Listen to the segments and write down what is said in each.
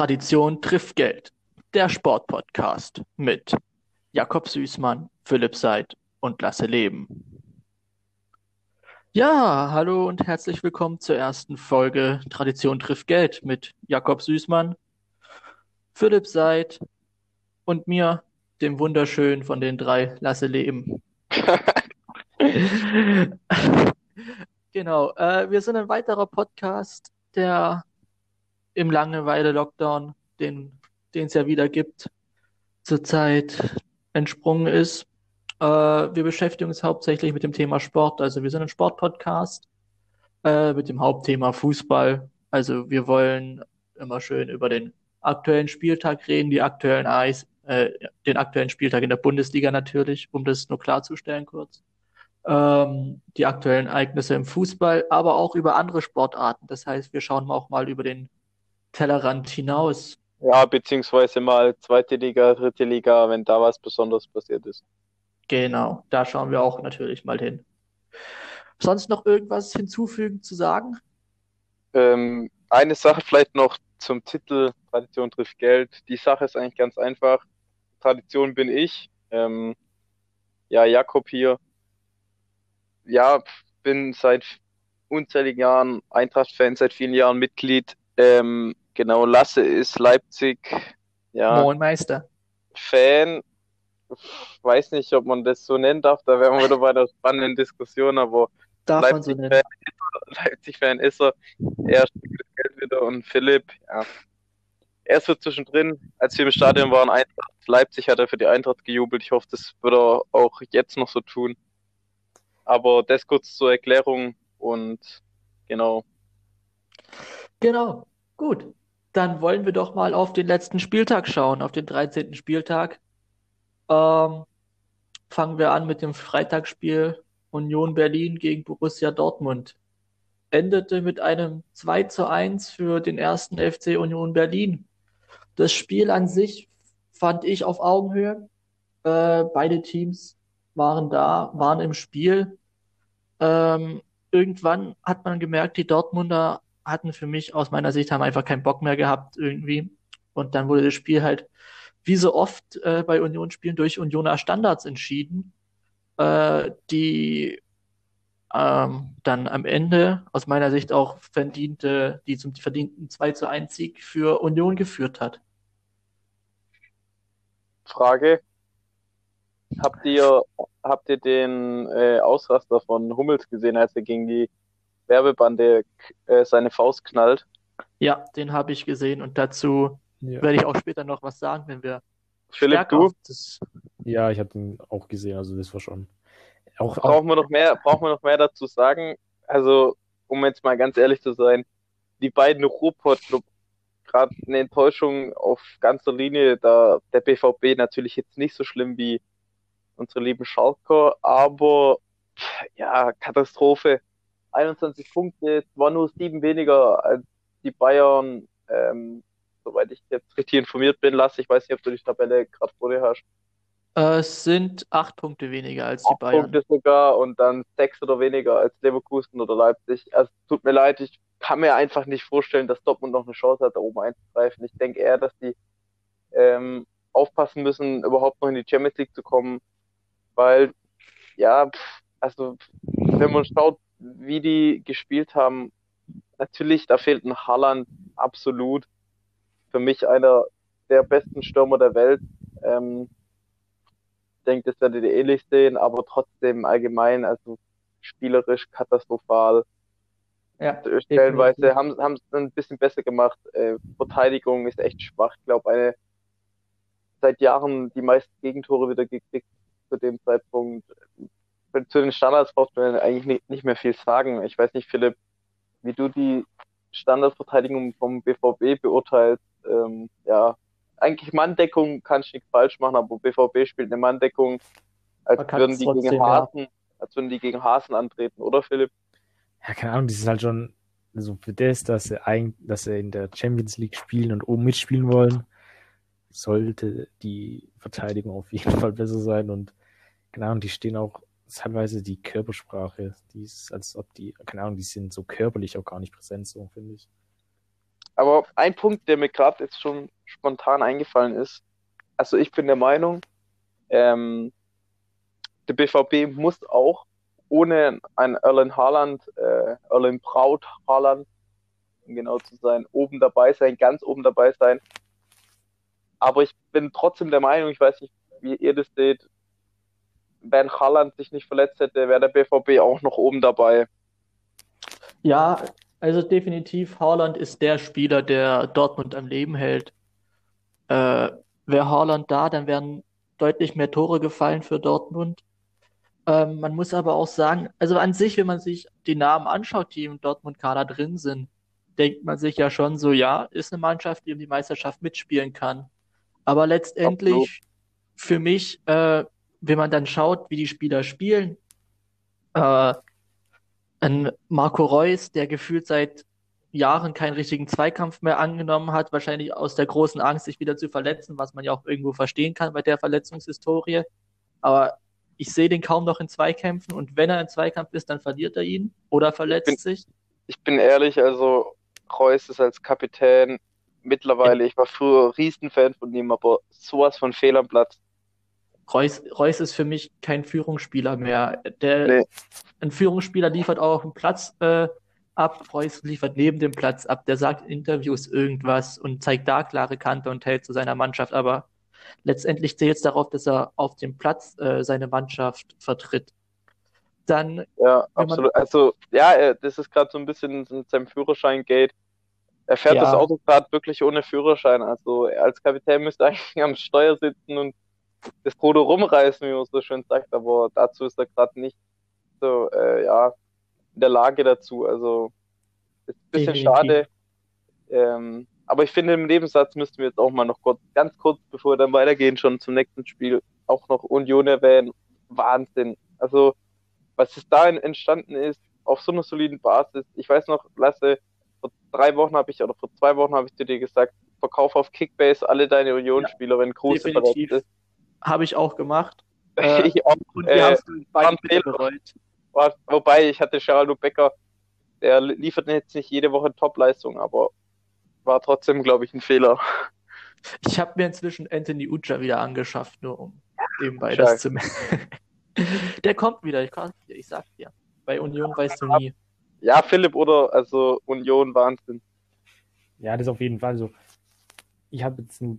Tradition trifft Geld. Der Sportpodcast mit Jakob Süßmann, Philipp Seid und Lasse Leben. Ja, hallo und herzlich willkommen zur ersten Folge Tradition trifft Geld mit Jakob Süßmann, Philipp Seid und mir, dem wunderschönen von den drei Lasse Leben. genau, äh, wir sind ein weiterer Podcast, der im Langeweile-Lockdown, den es ja wieder gibt, zurzeit entsprungen ist. Äh, wir beschäftigen uns hauptsächlich mit dem Thema Sport. Also wir sind ein Sportpodcast äh, mit dem Hauptthema Fußball. Also wir wollen immer schön über den aktuellen Spieltag reden, die aktuellen Eis, äh, den aktuellen Spieltag in der Bundesliga natürlich, um das nur klarzustellen kurz. Ähm, die aktuellen Ereignisse im Fußball, aber auch über andere Sportarten. Das heißt, wir schauen auch mal über den Tellerrand hinaus. Ja, beziehungsweise mal zweite Liga, dritte Liga, wenn da was Besonderes passiert ist. Genau, da schauen wir auch natürlich mal hin. Sonst noch irgendwas hinzufügen zu sagen? Ähm, eine Sache vielleicht noch zum Titel Tradition trifft Geld. Die Sache ist eigentlich ganz einfach. Tradition bin ich. Ähm, ja, Jakob hier. Ja, bin seit unzähligen Jahren Eintracht-Fan, seit vielen Jahren Mitglied. Ähm, Genau, Lasse ist Leipzig, ja. Moin Meister. Fan. Weiß nicht, ob man das so nennen darf, da wären wir wieder bei der spannenden Diskussion, aber darf Leipzig man so nennen. Leipzig-Fan ist er. Er spielt das Geld wieder und Philipp, ja. Er ist so zwischendrin, als wir im Stadion waren, Eintracht Leipzig hat er für die Eintracht gejubelt. Ich hoffe, das wird er auch jetzt noch so tun. Aber das kurz zur Erklärung und genau. Genau, gut. Dann wollen wir doch mal auf den letzten Spieltag schauen, auf den 13. Spieltag. Ähm, fangen wir an mit dem Freitagsspiel Union Berlin gegen Borussia Dortmund. Endete mit einem 2 zu 1 für den ersten FC Union Berlin. Das Spiel an sich fand ich auf Augenhöhe. Äh, beide Teams waren da, waren im Spiel. Ähm, irgendwann hat man gemerkt, die Dortmunder hatten für mich aus meiner Sicht haben einfach keinen Bock mehr gehabt irgendwie. Und dann wurde das Spiel halt wie so oft äh, bei Unionsspielen durch Unioner Standards entschieden, äh, die ähm, dann am Ende aus meiner Sicht auch verdiente, die zum verdienten 2 zu 1 Sieg für Union geführt hat. Frage. Habt ihr, habt ihr den äh, Ausraster von Hummels gesehen, als er gegen die Werbebande äh, seine Faust knallt. Ja, den habe ich gesehen und dazu ja. werde ich auch später noch was sagen, wenn wir. Philipp, du? Das... Ja, ich habe ihn auch gesehen, also das war schon. Auch, brauchen, wir noch mehr, brauchen wir noch mehr dazu sagen? Also, um jetzt mal ganz ehrlich zu sein, die beiden Ruhrpott-Club, gerade eine Enttäuschung auf ganzer Linie, da der BVB natürlich jetzt nicht so schlimm wie unsere lieben Schalker, aber ja, Katastrophe. 21 Punkte, zwar nur sieben weniger als die Bayern, ähm, soweit ich jetzt richtig informiert bin, lasse. Ich weiß nicht, ob du die Tabelle gerade vor dir hast. Es sind acht Punkte weniger als die Bayern. Punkte sogar und dann sechs oder weniger als Leverkusen oder Leipzig. Also tut mir leid, ich kann mir einfach nicht vorstellen, dass Dortmund noch eine Chance hat, da oben einzugreifen. Ich denke eher, dass die ähm, aufpassen müssen, überhaupt noch in die Champions League zu kommen, weil ja, also wenn man schaut, wie die gespielt haben, natürlich, da fehlt ein Haaland absolut. Für mich einer der besten Stürmer der Welt. Ähm, ich denke, das werdet ihr ähnlich sehen, aber trotzdem allgemein, also spielerisch katastrophal. Ja, Stellenweise haben, haben es ein bisschen besser gemacht. Äh, Verteidigung ist echt schwach. Ich glaube, eine seit Jahren die meisten Gegentore wieder gekriegt zu dem Zeitpunkt zu den Standards braucht man eigentlich nicht, mehr viel sagen. Ich weiß nicht, Philipp, wie du die Standardverteidigung vom BVB beurteilst. Ähm, ja, eigentlich Manndeckung kann ich nichts falsch machen, aber BVB spielt eine Manndeckung, als würden die trotzdem, gegen Hasen, ja. als würden die gegen Hasen antreten, oder Philipp? Ja, keine Ahnung, die sind halt schon so für das, dass sie eigentlich, dass sie in der Champions League spielen und oben mitspielen wollen, sollte die Verteidigung auf jeden Fall besser sein und genau, und die stehen auch teilweise die Körpersprache, die ist, als ob die, keine Ahnung, die sind so körperlich auch gar nicht präsent, so finde ich. Aber ein Punkt, der mir gerade jetzt schon spontan eingefallen ist, also ich bin der Meinung, ähm, der BVB muss auch ohne ein Erlen Haaland, äh, Erlen Braut Haaland, um genau zu sein, oben dabei sein, ganz oben dabei sein. Aber ich bin trotzdem der Meinung, ich weiß nicht, wie ihr das seht, wenn Haaland sich nicht verletzt hätte, wäre der BVB auch noch oben dabei. Ja, also definitiv, Haaland ist der Spieler, der Dortmund am Leben hält. Äh, wäre Haaland da, dann wären deutlich mehr Tore gefallen für Dortmund. Ähm, man muss aber auch sagen, also an sich, wenn man sich die Namen anschaut, die im Dortmund-Kader drin sind, denkt man sich ja schon so, ja, ist eine Mannschaft, die um die Meisterschaft mitspielen kann. Aber letztendlich Absolut. für mich, äh, wenn man dann schaut, wie die Spieler spielen, äh, ein Marco Reus, der gefühlt seit Jahren keinen richtigen Zweikampf mehr angenommen hat, wahrscheinlich aus der großen Angst, sich wieder zu verletzen, was man ja auch irgendwo verstehen kann bei der Verletzungshistorie. Aber ich sehe den kaum noch in Zweikämpfen und wenn er in Zweikampf ist, dann verliert er ihn oder verletzt ich bin, sich. Ich bin ehrlich, also Reus ist als Kapitän mittlerweile, ich war früher Riesenfan von ihm, aber sowas von Fehl am Platz. Reus, Reus ist für mich kein Führungsspieler mehr. Der, nee. Ein Führungsspieler liefert auch auf dem Platz äh, ab, Reus liefert neben dem Platz ab, der sagt in Interviews irgendwas und zeigt da klare Kante und hält zu seiner Mannschaft, aber letztendlich zählt es darauf, dass er auf dem Platz äh, seine Mannschaft vertritt. Dann, ja, absolut. Also, ja, das ist gerade so ein bisschen mit seinem Führerschein-Gate. Er fährt ja. das Auto gerade wirklich ohne Führerschein. Also, er als Kapitän müsste eigentlich am Steuer sitzen und das Ruder rumreißen, wie man so schön sagt, aber dazu ist er gerade nicht so, äh, ja, in der Lage dazu. Also, ist ein bisschen Definitiv. schade. Ähm, aber ich finde, im Nebensatz müssten wir jetzt auch mal noch kurz, ganz kurz, bevor wir dann weitergehen, schon zum nächsten Spiel, auch noch Union erwähnen. Wahnsinn. Also, was es da entstanden ist, auf so einer soliden Basis. Ich weiß noch, Lasse, vor drei Wochen habe ich, oder vor zwei Wochen habe ich zu dir gesagt, verkauf auf Kickbase alle deine Union-Spieler, ja, wenn Kruse verletzt ist. Habe ich auch gemacht. Äh, ich auch. Und wir äh, haben es beide bereut. Wobei, ich hatte Geraldo Becker, der liefert jetzt nicht jede Woche Topleistung, aber war trotzdem, glaube ich, ein Fehler. Ich habe mir inzwischen Anthony Ucha wieder angeschafft, nur um nebenbei Scheiße. das zu merken. Der kommt wieder, ich, kann, ich sag dir. Bei Union weißt du nie. Ja, Philipp oder also Union Wahnsinn. Ja, das auf jeden Fall so. Ich habe jetzt nur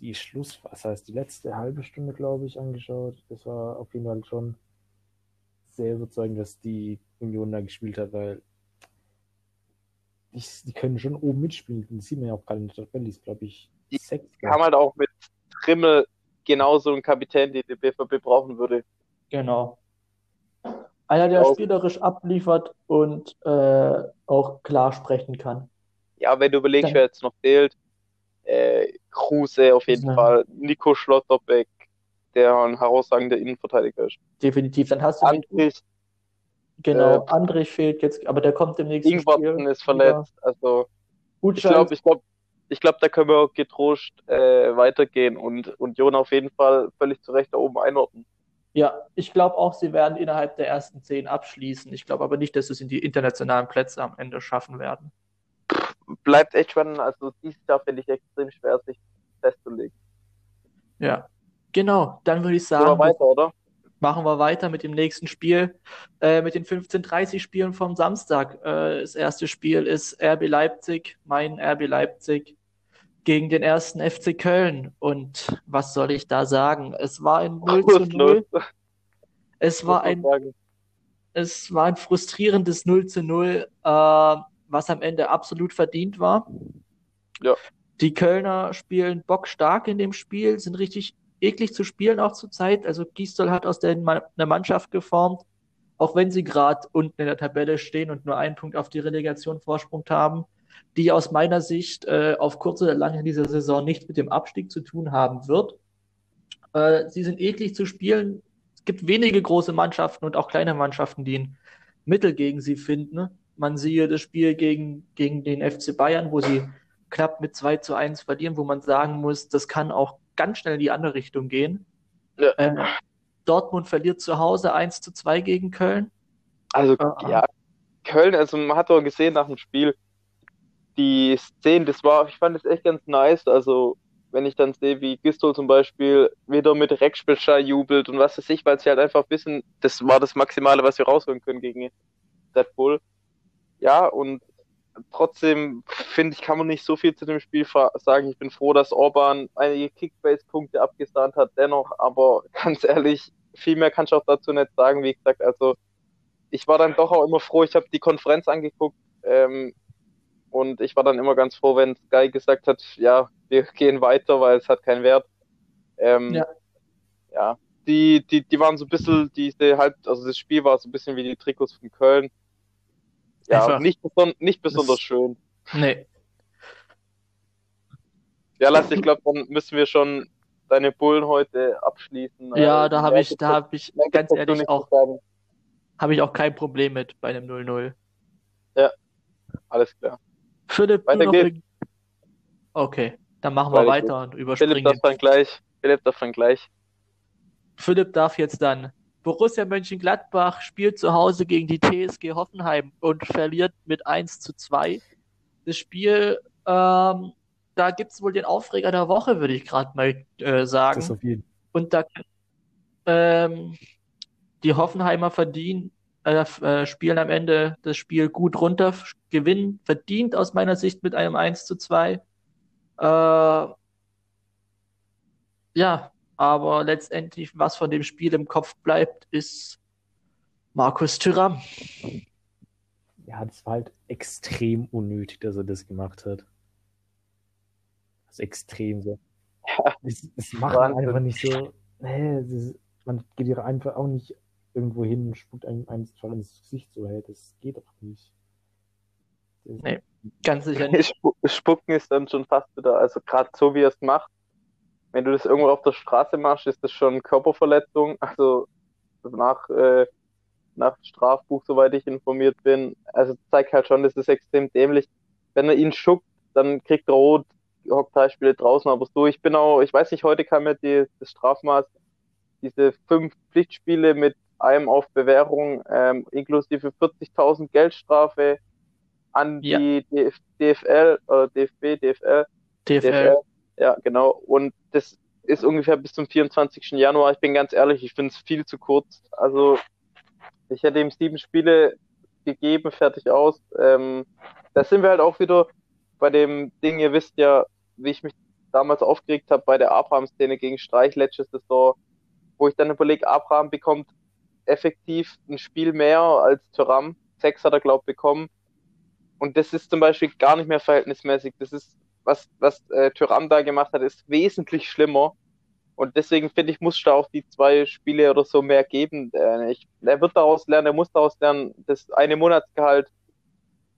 die Schluss, was heißt die letzte halbe Stunde, glaube ich, angeschaut. Das war auf jeden Fall schon sehr überzeugend, dass die Union da gespielt hat, weil ich, die können schon oben mitspielen. Das sieht man ja auch gerade in der Tabelle, ist, glaube ich, die sechs. haben halt auch mit Trimmel genauso einen Kapitän, den der BVB brauchen würde. Genau. Einer, der spielerisch abliefert und äh, auch klar sprechen kann. Ja, wenn du überlegst, wer jetzt noch fehlt, äh, Kruse auf jeden ja. Fall, Nico Schlotterbeck, der ein herausragender Innenverteidiger ist. Definitiv. Dann hast du Andrich, Genau, äh, Andrich fehlt jetzt, aber der kommt im nächsten Ingwarten Spiel. ist verletzt. Ja. Also Gut, ich glaube, ich glaube, ich glaube, da können wir auch getrost äh, weitergehen und Union auf jeden Fall völlig zu Recht da oben einordnen. Ja, ich glaube auch, sie werden innerhalb der ersten zehn abschließen. Ich glaube aber nicht, dass sie es in die internationalen Plätze am Ende schaffen werden. Bleibt echt spannend. Also dieses Jahr finde ich extrem schwer, sich festzulegen. Ja, genau. Dann würde ich sagen, weiter, oder? machen wir weiter mit dem nächsten Spiel, äh, mit den 15:30 Spielen vom Samstag. Äh, das erste Spiel ist RB Leipzig, mein RB Leipzig gegen den ersten FC Köln. Und was soll ich da sagen? Es war ein 0 zu 0. Es war ein, es war ein frustrierendes 0 zu 0, äh, was am Ende absolut verdient war. Ja. Die Kölner spielen bockstark in dem Spiel, sind richtig eklig zu spielen auch zur Zeit. Also Gisdol hat aus der eine Mannschaft geformt, auch wenn sie gerade unten in der Tabelle stehen und nur einen Punkt auf die Relegation Vorsprung haben die aus meiner Sicht äh, auf kurz oder lang in dieser Saison nichts mit dem Abstieg zu tun haben wird. Äh, sie sind eklig zu spielen. Es gibt wenige große Mannschaften und auch kleine Mannschaften, die ein Mittel gegen sie finden. Man siehe das Spiel gegen, gegen den FC Bayern, wo sie knapp mit 2 zu 1 verlieren, wo man sagen muss, das kann auch ganz schnell in die andere Richtung gehen. Ja. Äh, Dortmund verliert zu Hause 1 zu 2 gegen Köln. Also, äh, ja, Köln, also man hat doch gesehen nach dem Spiel, die Szenen, das war, ich fand das echt ganz nice. Also, wenn ich dann sehe, wie Gistol zum Beispiel wieder mit Reckspielschei jubelt und was weiß ich, weil sie halt einfach wissen, das war das Maximale, was wir rausholen können gegen Bull. Ja, und trotzdem finde ich, kann man nicht so viel zu dem Spiel sagen. Ich bin froh, dass Orban einige Kickbase-Punkte abgesahnt hat, dennoch, aber ganz ehrlich, viel mehr kann ich auch dazu nicht sagen. Wie gesagt, also ich war dann doch auch immer froh, ich habe die Konferenz angeguckt ähm, und ich war dann immer ganz froh, wenn Sky gesagt hat, ja, wir gehen weiter, weil es hat keinen Wert. Ähm, ja. ja. Die, die, die waren so ein bisschen, diese halt, also das Spiel war so ein bisschen wie die Trikots von Köln. Ja, nicht, nicht besonders das, schön. Nee. Ja, Lass, ich glaube, dann müssen wir schon deine Bullen heute abschließen. Ja, also, da habe ich, da habe ich ganz ehrlich auch, habe ich auch kein Problem mit bei einem 0-0. Ja, alles klar. Philipp, weiter geht's. Okay, dann machen wir weiter, weiter und überspringen. Philipp darf dann gleich. Philipp darf dann gleich. Philipp darf jetzt dann Borussia Mönchengladbach spielt zu Hause gegen die TSG Hoffenheim und verliert mit 1 zu 2. Das Spiel, ähm, da es wohl den Aufreger der Woche, würde ich gerade mal äh, sagen. Das auf jeden. Und da ähm, die Hoffenheimer verdienen, äh, äh, spielen am Ende das Spiel gut runter, gewinnen verdient aus meiner Sicht mit einem 1 zu 2. Äh, ja, aber letztendlich, was von dem Spiel im Kopf bleibt, ist Markus Thüram. Ja, das war halt extrem unnötig, dass er das gemacht hat. Das ist extrem so. Das, das macht man einfach nicht so. Nee, ist, man geht ja einfach auch nicht irgendwo hin und spuckt einem eins ins Gesicht so, hey, das geht doch nicht. Das nee, ganz sicher nicht. Spucken ist dann schon fast wieder, also gerade so wie er es macht, wenn du das irgendwo auf der Straße machst, ist das schon Körperverletzung. Also nach, äh, nach Strafbuch, soweit ich informiert bin. Also zeigt halt schon, das ist extrem dämlich. Wenn er ihn schuckt, dann kriegt er rot, hockt drei Spiele draußen, aber so, ich bin auch, ich weiß nicht, heute kam ja die, das Strafmaß, diese fünf Pflichtspiele mit einem auf Bewährung, ähm, inklusive 40.000 Geldstrafe an ja. die Df DFL, oder DFB, DFL, DFL, DFL ja, genau. Und das ist ungefähr bis zum 24. Januar. Ich bin ganz ehrlich, ich finde es viel zu kurz. Also ich hätte ihm sieben Spiele gegeben, fertig aus. Ähm, da sind wir halt auch wieder bei dem Ding, ihr wisst ja, wie ich mich damals aufgeregt habe bei der Abraham-Szene gegen Streich letztes Saison, wo ich dann überlege, Abraham bekommt effektiv ein Spiel mehr als Thuram. Sechs hat er, glaube ich, bekommen. Und das ist zum Beispiel gar nicht mehr verhältnismäßig. Das ist was, was äh, Tyram da gemacht hat, ist wesentlich schlimmer. Und deswegen finde ich, muss da auch die zwei Spiele oder so mehr geben. Äh, ich, er wird daraus lernen, er muss daraus lernen, das eine Monatsgehalt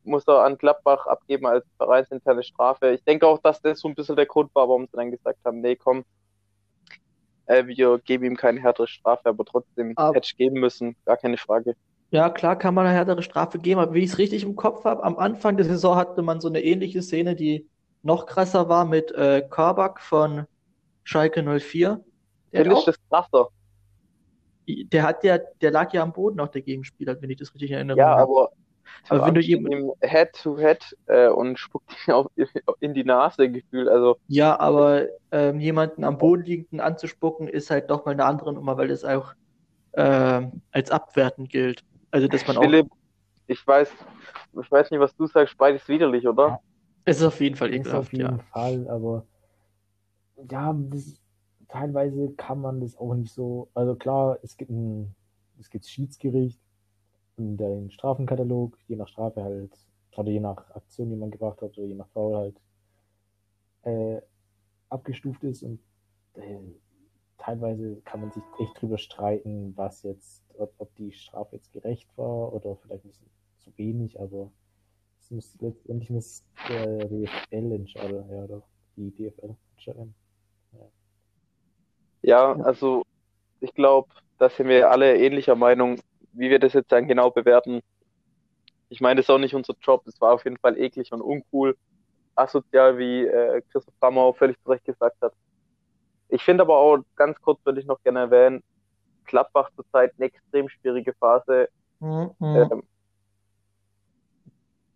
muss er an Gladbach abgeben als vereinsinterne Strafe. Ich denke auch, dass das so ein bisschen der Grund war, warum sie dann gesagt haben, nee, komm, äh, wir geben ihm keine härtere Strafe, aber trotzdem aber, hätte ich geben müssen, gar keine Frage. Ja, klar kann man eine härtere Strafe geben, aber wie ich es richtig im Kopf habe, am Anfang der Saison hatte man so eine ähnliche Szene, die noch krasser war mit äh, Kabak von Schalke 04. Der ist das krasser. Der hat ja, der lag ja am Boden auch der Gegenspieler, wenn ich das richtig erinnere. Ja, aber, aber wenn du ihm Head to Head äh, und spuckt ihn auch in die Nase gefühlt, also. Ja, aber ähm, jemanden am Boden liegenden anzuspucken ist halt doch mal eine andere Nummer, weil das auch äh, als abwertend gilt. Also dass man Philipp, auch. Ich weiß, ich weiß nicht, was du sagst, beides widerlich, oder? Es ist auf jeden Fall ekelhaft, auf jeden ja. Fall, aber ja, das, teilweise kann man das auch nicht so. Also klar, es gibt ein, es gibt Schiedsgericht und den Strafenkatalog, je nach Strafe halt, oder je nach Aktion, die man gebracht hat, oder je nach Foul halt äh, abgestuft ist und äh, teilweise kann man sich echt drüber streiten, was jetzt, ob, ob die Strafe jetzt gerecht war oder vielleicht ein bisschen zu wenig, aber muss letztendlich muss der DFL entscheiden, ja, doch, die DFL entscheiden. Ja. ja, also ich glaube, da sind wir alle ähnlicher Meinung, wie wir das jetzt dann genau bewerten. Ich meine, das ist auch nicht unser Job, es war auf jeden Fall eklig und uncool, asozial, wie äh, Christoph Rammer auch völlig zu Recht gesagt hat. Ich finde aber auch, ganz kurz würde ich noch gerne erwähnen, Gladbach zurzeit eine extrem schwierige Phase. Mhm. Ähm,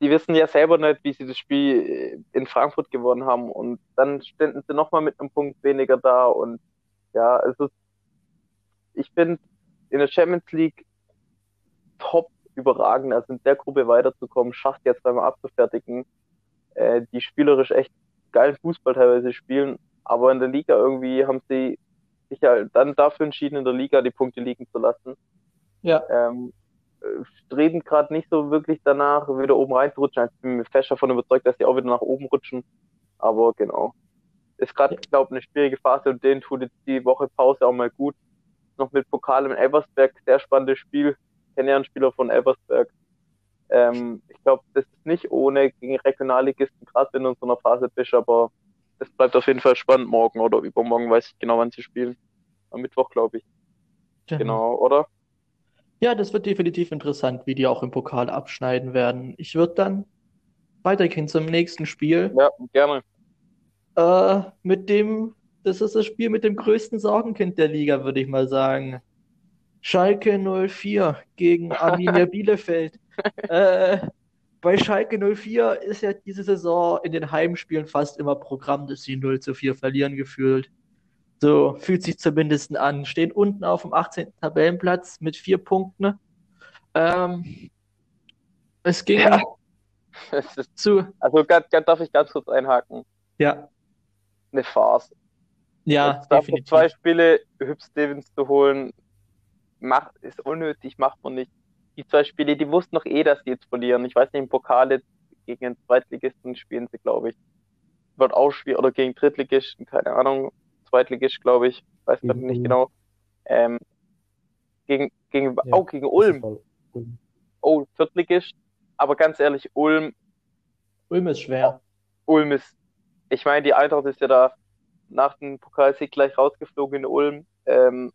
die wissen ja selber nicht, wie sie das Spiel in Frankfurt gewonnen haben. Und dann ständen sie nochmal mit einem Punkt weniger da. Und ja, also ich finde in der Champions League top überragend, also in der Gruppe weiterzukommen, schafft jetzt zweimal abzufertigen, äh, die spielerisch echt geilen Fußball teilweise spielen, aber in der Liga irgendwie haben sie sich ja dann dafür entschieden, in der Liga die Punkte liegen zu lassen. Ja. Ähm, streben gerade nicht so wirklich danach, wieder oben reinzurutschen. Ich bin mir fest davon überzeugt, dass sie auch wieder nach oben rutschen. Aber genau. Ist gerade, glaube ich, eine schwierige Phase und denen tut jetzt die Woche Pause auch mal gut. Noch mit Pokal im Elversberg, sehr spannendes Spiel. Kenne ja einen Spieler von Elversberg. Ähm, ich glaube, das ist nicht ohne gegen Regionalligisten, gerade wenn du in so einer Phase bist, aber es bleibt auf jeden Fall spannend morgen oder übermorgen, weiß ich genau, wann sie spielen. Am Mittwoch, glaube ich. Genau. genau, oder? Ja, das wird definitiv interessant, wie die auch im Pokal abschneiden werden. Ich würde dann weitergehen zum nächsten Spiel. Ja, gerne. Äh, mit dem, das ist das Spiel mit dem größten Sorgenkind der Liga, würde ich mal sagen. Schalke 04 gegen Arminia Bielefeld. äh, bei Schalke 04 ist ja diese Saison in den Heimspielen fast immer Programm, dass sie 0 zu 4 verlieren gefühlt. So fühlt sich zumindest an. Stehen unten auf dem 18. Tabellenplatz mit vier Punkten. Ähm, es ging ja. es ist, zu. Also darf ich ganz kurz einhaken? Ja. Eine Farce. Ja, Jetzt definitiv. zwei Spiele Hübsch Stevens zu holen, macht, ist unnötig, macht man nicht. Die zwei Spiele, die wussten doch eh, dass die jetzt verlieren. Ich weiß nicht, im Pokal jetzt gegen den Zweitligisten spielen sie, glaube ich. Wird auch schwierig, oder gegen Drittligisten, keine Ahnung. Zweitligist, glaube ich. Weiß gerade mhm. nicht genau. Ähm, gegen, gegen, ja, oh, gegen Ulm. Ulm. Oh, Viertligist. Aber ganz ehrlich, Ulm. Ulm ist schwer. Ulm ist, ich meine, die Eintracht ist ja da nach dem Pokalsieg gleich rausgeflogen in Ulm. Ähm,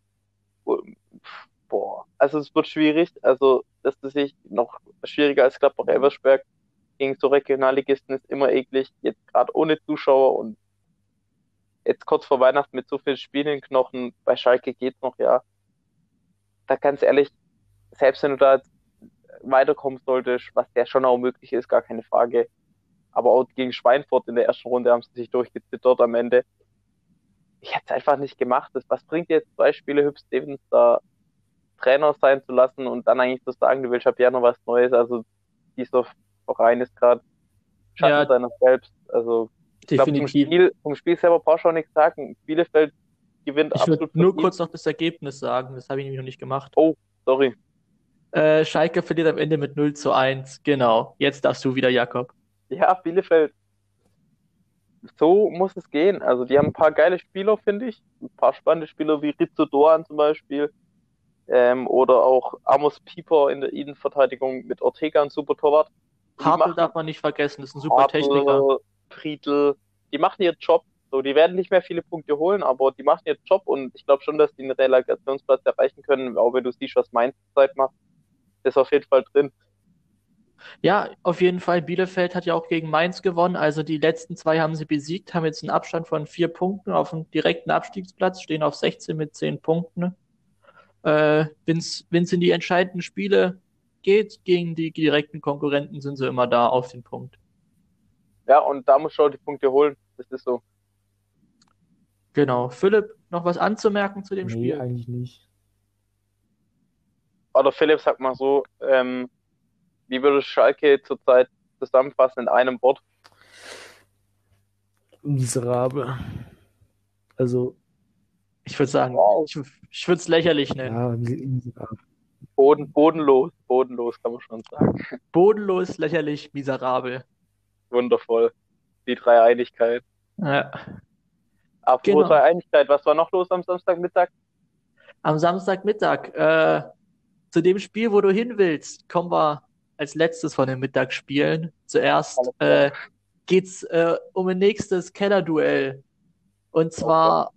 boah, also es wird schwierig. Also, das ist sich noch schwieriger als Gladbach Elversberg gegen so Regionalligisten ist immer eklig. Jetzt gerade ohne Zuschauer und jetzt kurz vor Weihnachten mit so vielen Spielen in Knochen, bei Schalke geht's noch, ja. Da ganz ehrlich, selbst wenn du da weiterkommen solltest, was ja schon auch möglich ist, gar keine Frage. Aber auch gegen Schweinfurt in der ersten Runde haben sie sich durchgezittert am Ende. Ich hätte es einfach nicht gemacht. was bringt dir jetzt zwei Spiele Hübsch Stevens da Trainer sein zu lassen und dann eigentlich zu sagen, du willst ab Januar was Neues. Also dieser Verein ist gerade Schatten ja. seiner selbst. Also Definitiv. Glaub, vom, Spiel, vom Spiel selber brauchst du auch nichts sagen. Bielefeld gewinnt ich absolut. Nur kurz noch das Ergebnis sagen, das habe ich nämlich noch nicht gemacht. Oh, sorry. Äh, Schalke verliert am Ende mit 0 zu 1. Genau. Jetzt darfst du wieder, Jakob. Ja, Bielefeld. So muss es gehen. Also, die haben ein paar geile Spieler, finde ich. Ein paar spannende Spieler wie Rizzo Doan zum Beispiel. Ähm, oder auch Amos Pieper in der Innenverteidigung mit Ortega, ein super Torwart. Hartl darf man nicht vergessen, das ist ein super Hartl, Techniker. Friedl, die machen ihren Job. So, die werden nicht mehr viele Punkte holen, aber die machen ihren Job und ich glaube schon, dass die einen Relegationsplatz erreichen können, auch wenn du siehst, was Mainz Zeit macht. ist auf jeden Fall drin. Ja, auf jeden Fall. Bielefeld hat ja auch gegen Mainz gewonnen. Also die letzten zwei haben sie besiegt, haben jetzt einen Abstand von vier Punkten auf dem direkten Abstiegsplatz, stehen auf 16 mit 10 Punkten. Äh, Wenn es in die entscheidenden Spiele geht, gegen die direkten Konkurrenten, sind sie immer da auf den Punkt. Ja, und da musst du auch die Punkte holen. Das ist so. Genau. Philipp, noch was anzumerken zu dem nee, Spiel? eigentlich nicht. Oder Philipp, sag mal so, ähm, wie würde Schalke zurzeit zusammenfassen in einem Wort? Miserabel. Also. Ich würde sagen, wow. ich, ich würde es lächerlich nennen. Ja, miserabel. Boden, bodenlos, bodenlos kann man schon sagen. Bodenlos, lächerlich, miserabel wundervoll. Die Dreieinigkeit. Ja. Apropos genau. Dreieinigkeit, was war noch los am Samstagmittag? Am Samstagmittag, äh, zu dem Spiel, wo du hin willst, kommen wir als letztes von den Mittagsspielen. Zuerst äh, geht's äh, um ein nächstes Kellerduell. Und zwar okay.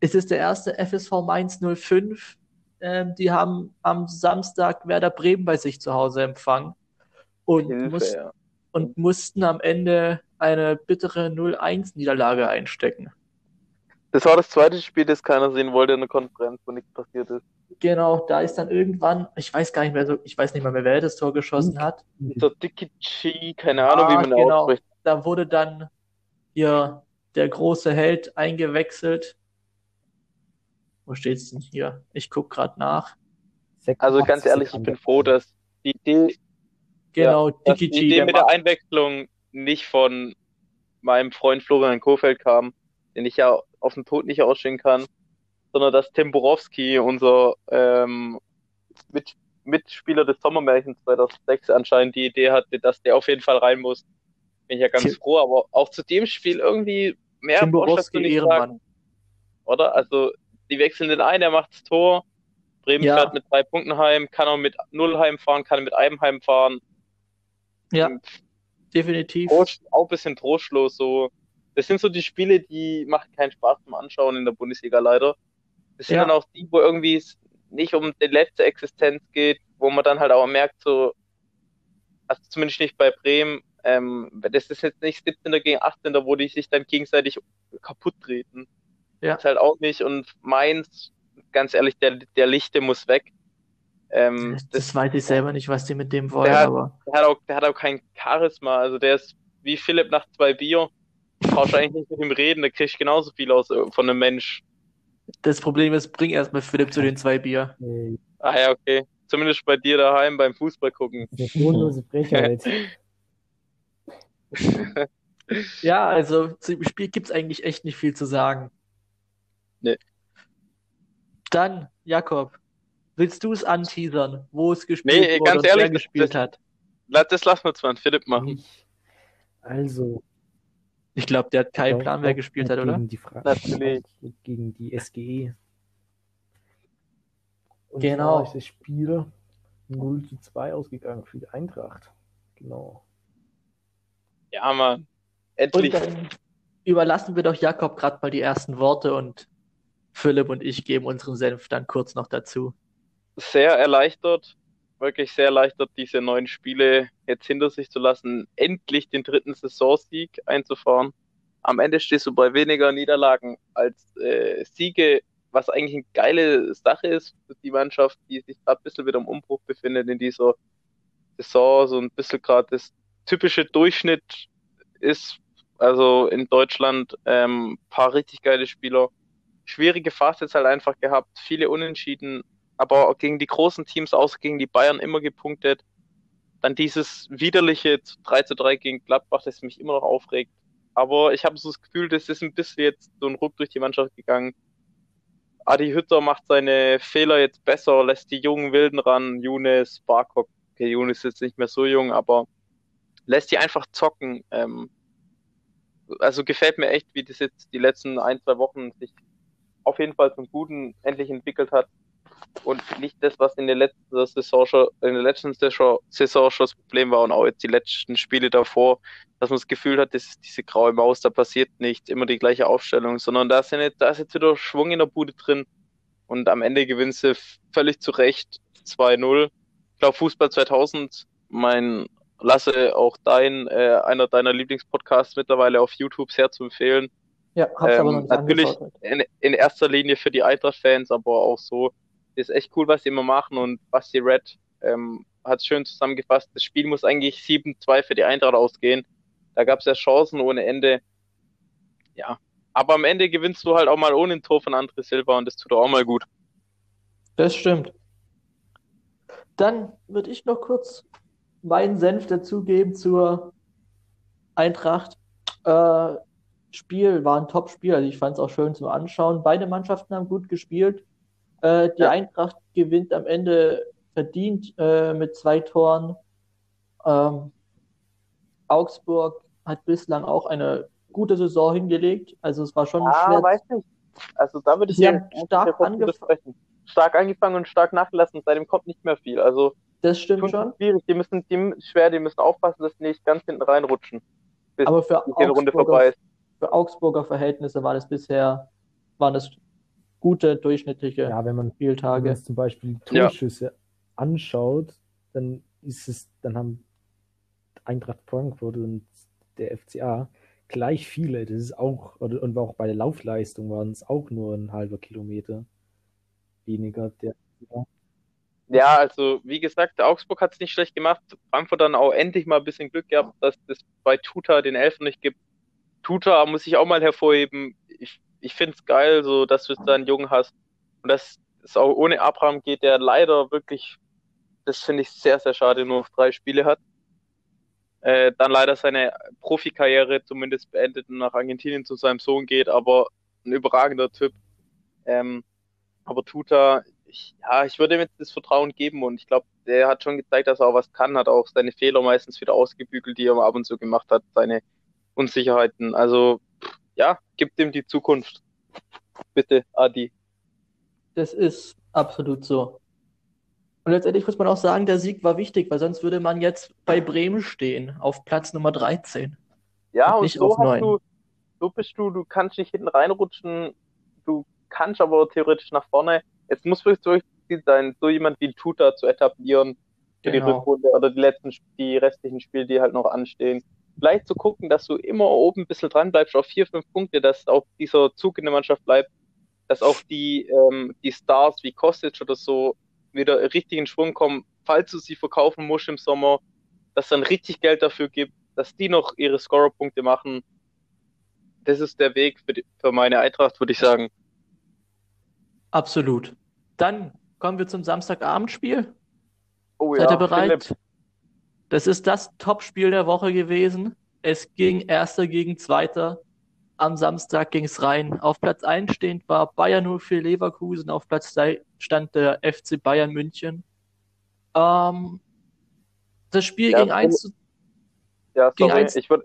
es ist der erste FSV Mainz 05. Ähm, die haben am Samstag Werder Bremen bei sich zu Hause empfangen. Und Hilfe, muss, ja und mussten am Ende eine bittere 0-1-Niederlage einstecken. Das war das zweite Spiel, das keiner sehen wollte in der Konferenz, wo nichts passiert ist. Genau, da ist dann irgendwann, ich weiß gar nicht mehr so, ich weiß nicht mal mehr, wer das Tor geschossen hat. So Dikichi, keine Ahnung, wie Ah, man ihn genau. ausspricht. Da wurde dann hier der große Held eingewechselt. Wo steht's denn hier? Ich guck gerade nach. Also ganz 86 ehrlich, ich bin froh, dass die Idee, Genau, die Dikichi, Idee der mit der Einwechslung nicht von meinem Freund Florian Kofeld kam, den ich ja auf den Tod nicht ausstehen kann, sondern dass Tim Borowski, unser ähm, Mit Mitspieler des Sommermärchens 2006, anscheinend die Idee hatte, dass der auf jeden Fall rein muss. Bin ich ja ganz Tim- froh, aber auch zu dem Spiel irgendwie mehr Tim Borowski nicht Ehrenmann. sagen, oder? Also, die wechseln den ein, der macht das Tor. Bremen Ja. fährt mit drei Punkten heim, kann auch mit null heimfahren, kann mit einem heimfahren. Ja, Und definitiv. Auch ein bisschen trostlos so. Das sind so die Spiele, die machen keinen Spaß zum Anschauen in der Bundesliga leider. Das sind Ja. dann auch die, wo irgendwie es nicht um die letzte Existenz geht, wo man dann halt auch merkt, so, also zumindest nicht bei Bremen, ähm, das ist jetzt nicht 17. gegen 18. wo die sich dann gegenseitig kaputt treten. Ja. Das ist halt auch nicht. Und Mainz, ganz ehrlich, der, der Lichte muss weg. Ähm, Das, das, das weiß ich selber nicht, was die mit dem wollen, Der hat- aber der hat auch, der hat auch kein Charisma. Also der ist wie Philipp nach zwei Bier. Brauchst eigentlich nicht mit ihm reden, der kriegt genauso viel aus äh, von einem Mensch. das Problem ist, bring erstmal Philipp zu den zwei Bier. Nee, Ah ja, okay. Zumindest bei dir daheim beim Fußball gucken. der bodenlose Brecher jetzt. Ja, also zu dem Spiel gibt's eigentlich echt nicht viel zu sagen. Nee. Dann, Jakob, willst du es anteasern, wo es gespielt Nee, wurde ganz und ehrlich, wer gespielt das- hat? Das lassen wir zwar an Philipp machen. Ich, also, Ich glaube, der hat keinen Plan, wer gespielt hat, oder? Gegen die, Fra Natürlich. gegen die SGE. Und Genau. ist das Spiel 0 zu 2 ausgegangen für die Eintracht. Genau. Ja, Mann. Und Endlich. dann überlassen wir doch Jakob gerade mal die ersten Worte und Philipp und ich geben unseren Senf dann kurz noch dazu. Sehr erleichtert, wirklich sehr erleichtert, diese neun Spiele jetzt hinter sich zu lassen, endlich den dritten Saisonsieg einzufahren. Am Ende stehst du bei weniger Niederlagen als äh, Siege, was eigentlich eine geile Sache ist für die Mannschaft, die sich gerade ein bisschen wieder im Umbruch befindet in dieser Saison, so ein bisschen gerade das typische Durchschnitt ist. Also in Deutschland ähm, paar richtig geile Spieler. Schwierige Phase jetzt halt einfach gehabt, viele Unentschieden, aber gegen die großen Teams, außer gegen die Bayern, immer gepunktet. Dann dieses widerliche 3 zu 3 gegen Gladbach, das mich immer noch aufregt. Aber ich habe so das Gefühl, das ist ein bisschen jetzt so ein Ruck durch die Mannschaft gegangen. Adi Hütter macht seine Fehler jetzt besser, lässt die jungen Wilden ran, Younes, Barkok. Okay, Younes ist jetzt nicht mehr so jung, aber lässt die einfach zocken. Ähm, also gefällt mir echt, wie das jetzt die letzten ein, zwei Wochen sich auf jeden Fall zum Guten endlich entwickelt hat und nicht das, was in der letzten Saison schon, in der letzten Saison, Saison schon das Problem war und auch jetzt die letzten Spiele davor, dass man das Gefühl hat, das ist diese graue Maus, da passiert nichts, immer die gleiche Aufstellung, sondern da, sind jetzt, da ist jetzt wieder Schwung in der Bude drin und am Ende gewinnst du völlig zu Recht 2-0. Ich glaube, Fußball 2000, mein Lasse, auch dein, äh, einer deiner Lieblingspodcasts mittlerweile auf YouTube sehr zu empfehlen. Ja, hab's aber Ähm, noch nicht natürlich in, in erster Linie für die Eintracht-Fans, aber auch so. Ist echt cool, was sie immer machen und Basti Red ähm, hat schön zusammengefasst. Das Spiel muss eigentlich 7-2 für die Eintracht ausgehen. Da gab es ja Chancen ohne Ende. Ja, aber am Ende gewinnst du halt auch mal ohne ein Tor von André Silva und das tut auch mal gut. Das stimmt. Dann würde ich noch kurz meinen Senf dazugeben zur Eintracht. Äh, Spiel war ein Top-Spiel, also ich fand es auch schön zum Anschauen. Beide Mannschaften haben gut gespielt. Äh, die Ja. Eintracht gewinnt am Ende verdient äh, mit zwei Toren. Ähm, Augsburg hat bislang auch eine gute Saison hingelegt. Also es war schon schwer. weiß nicht. Also da würde ich Sie haben stark dir fast angef- widersprechen. Stark angefangen und stark nachgelassen. Seitdem kommt nicht mehr viel. Also Das stimmt schon schwierig. Die müssen, die schwer, die müssen aufpassen, dass die nicht ganz hinten reinrutschen. Bis Aber für die Runde Augsburger, vorbei ist. für Augsburger Verhältnisse war das bisher, waren das gute, durchschnittliche Ja, wenn man, wenn man Spieltage. zum Beispiel die Ja. Torschüsse anschaut, dann ist es, dann haben Eintracht Frankfurt und der FCA gleich viele. Das ist auch, und auch bei der Laufleistung waren es auch nur ein halber Kilometer weniger. Der, ja. ja, also wie gesagt, Augsburg hat es nicht schlecht gemacht. Frankfurt dann auch endlich mal ein bisschen Glück gehabt, dass es bei Tuta den Elfen nicht gibt. Tuta muss ich auch mal hervorheben. Ich, ich finde es geil, so dass du da einen Jungen hast. Und dass es auch ohne Abraham geht, der leider wirklich, das finde ich sehr, sehr schade, nur drei Spiele hat äh, dann leider seine Profikarriere zumindest beendet und nach Argentinien zu seinem Sohn geht, aber ein überragender Typ. Ähm, aber Tuta, ich, ja, ich würde ihm jetzt das Vertrauen geben und ich glaube, der hat schon gezeigt, dass er auch was kann, hat auch seine Fehler meistens wieder ausgebügelt, die er ab und zu gemacht hat, seine Unsicherheiten. Also, ja, gibt ihm die Zukunft. Bitte, Adi. Das ist absolut so. Und letztendlich muss man auch sagen, der Sieg war wichtig, weil sonst würde man jetzt bei Bremen stehen, auf Platz Nummer 13. Ja, und, und so, hast du, so bist du, du kannst nicht hinten reinrutschen, du kannst aber theoretisch nach vorne. Es muss wirklich so sein, so jemand wie Tuta zu etablieren für genau. die Rückrunde oder die letzten, die restlichen Spiele, die halt noch anstehen. Vielleicht zu gucken, dass du immer oben ein bisschen dran bleibst auf vier, fünf Punkte, dass auch dieser Zug in der Mannschaft bleibt, dass auch die, ähm, die Stars wie Kostic oder so wieder richtigen Schwung kommen, falls du sie verkaufen musst im Sommer, dass dann richtig Geld dafür gibt, dass die noch ihre Scorerpunkte machen. Das ist der Weg für, die, für meine Eintracht, würde ich sagen. Absolut. Dann kommen wir zum Samstagabendspiel. Oh, Seid ja, ihr bereit? Philipp. Das ist das Topspiel der Woche gewesen. Es ging Erster gegen Zweiter. Am Samstag ging es rein. Auf Platz 1 stehend war Bayern 04 Leverkusen, auf Platz 2 stand der FC Bayern München. Ähm, das Spiel ja, ging 1 zu. Ja, sorry, 1 ich würde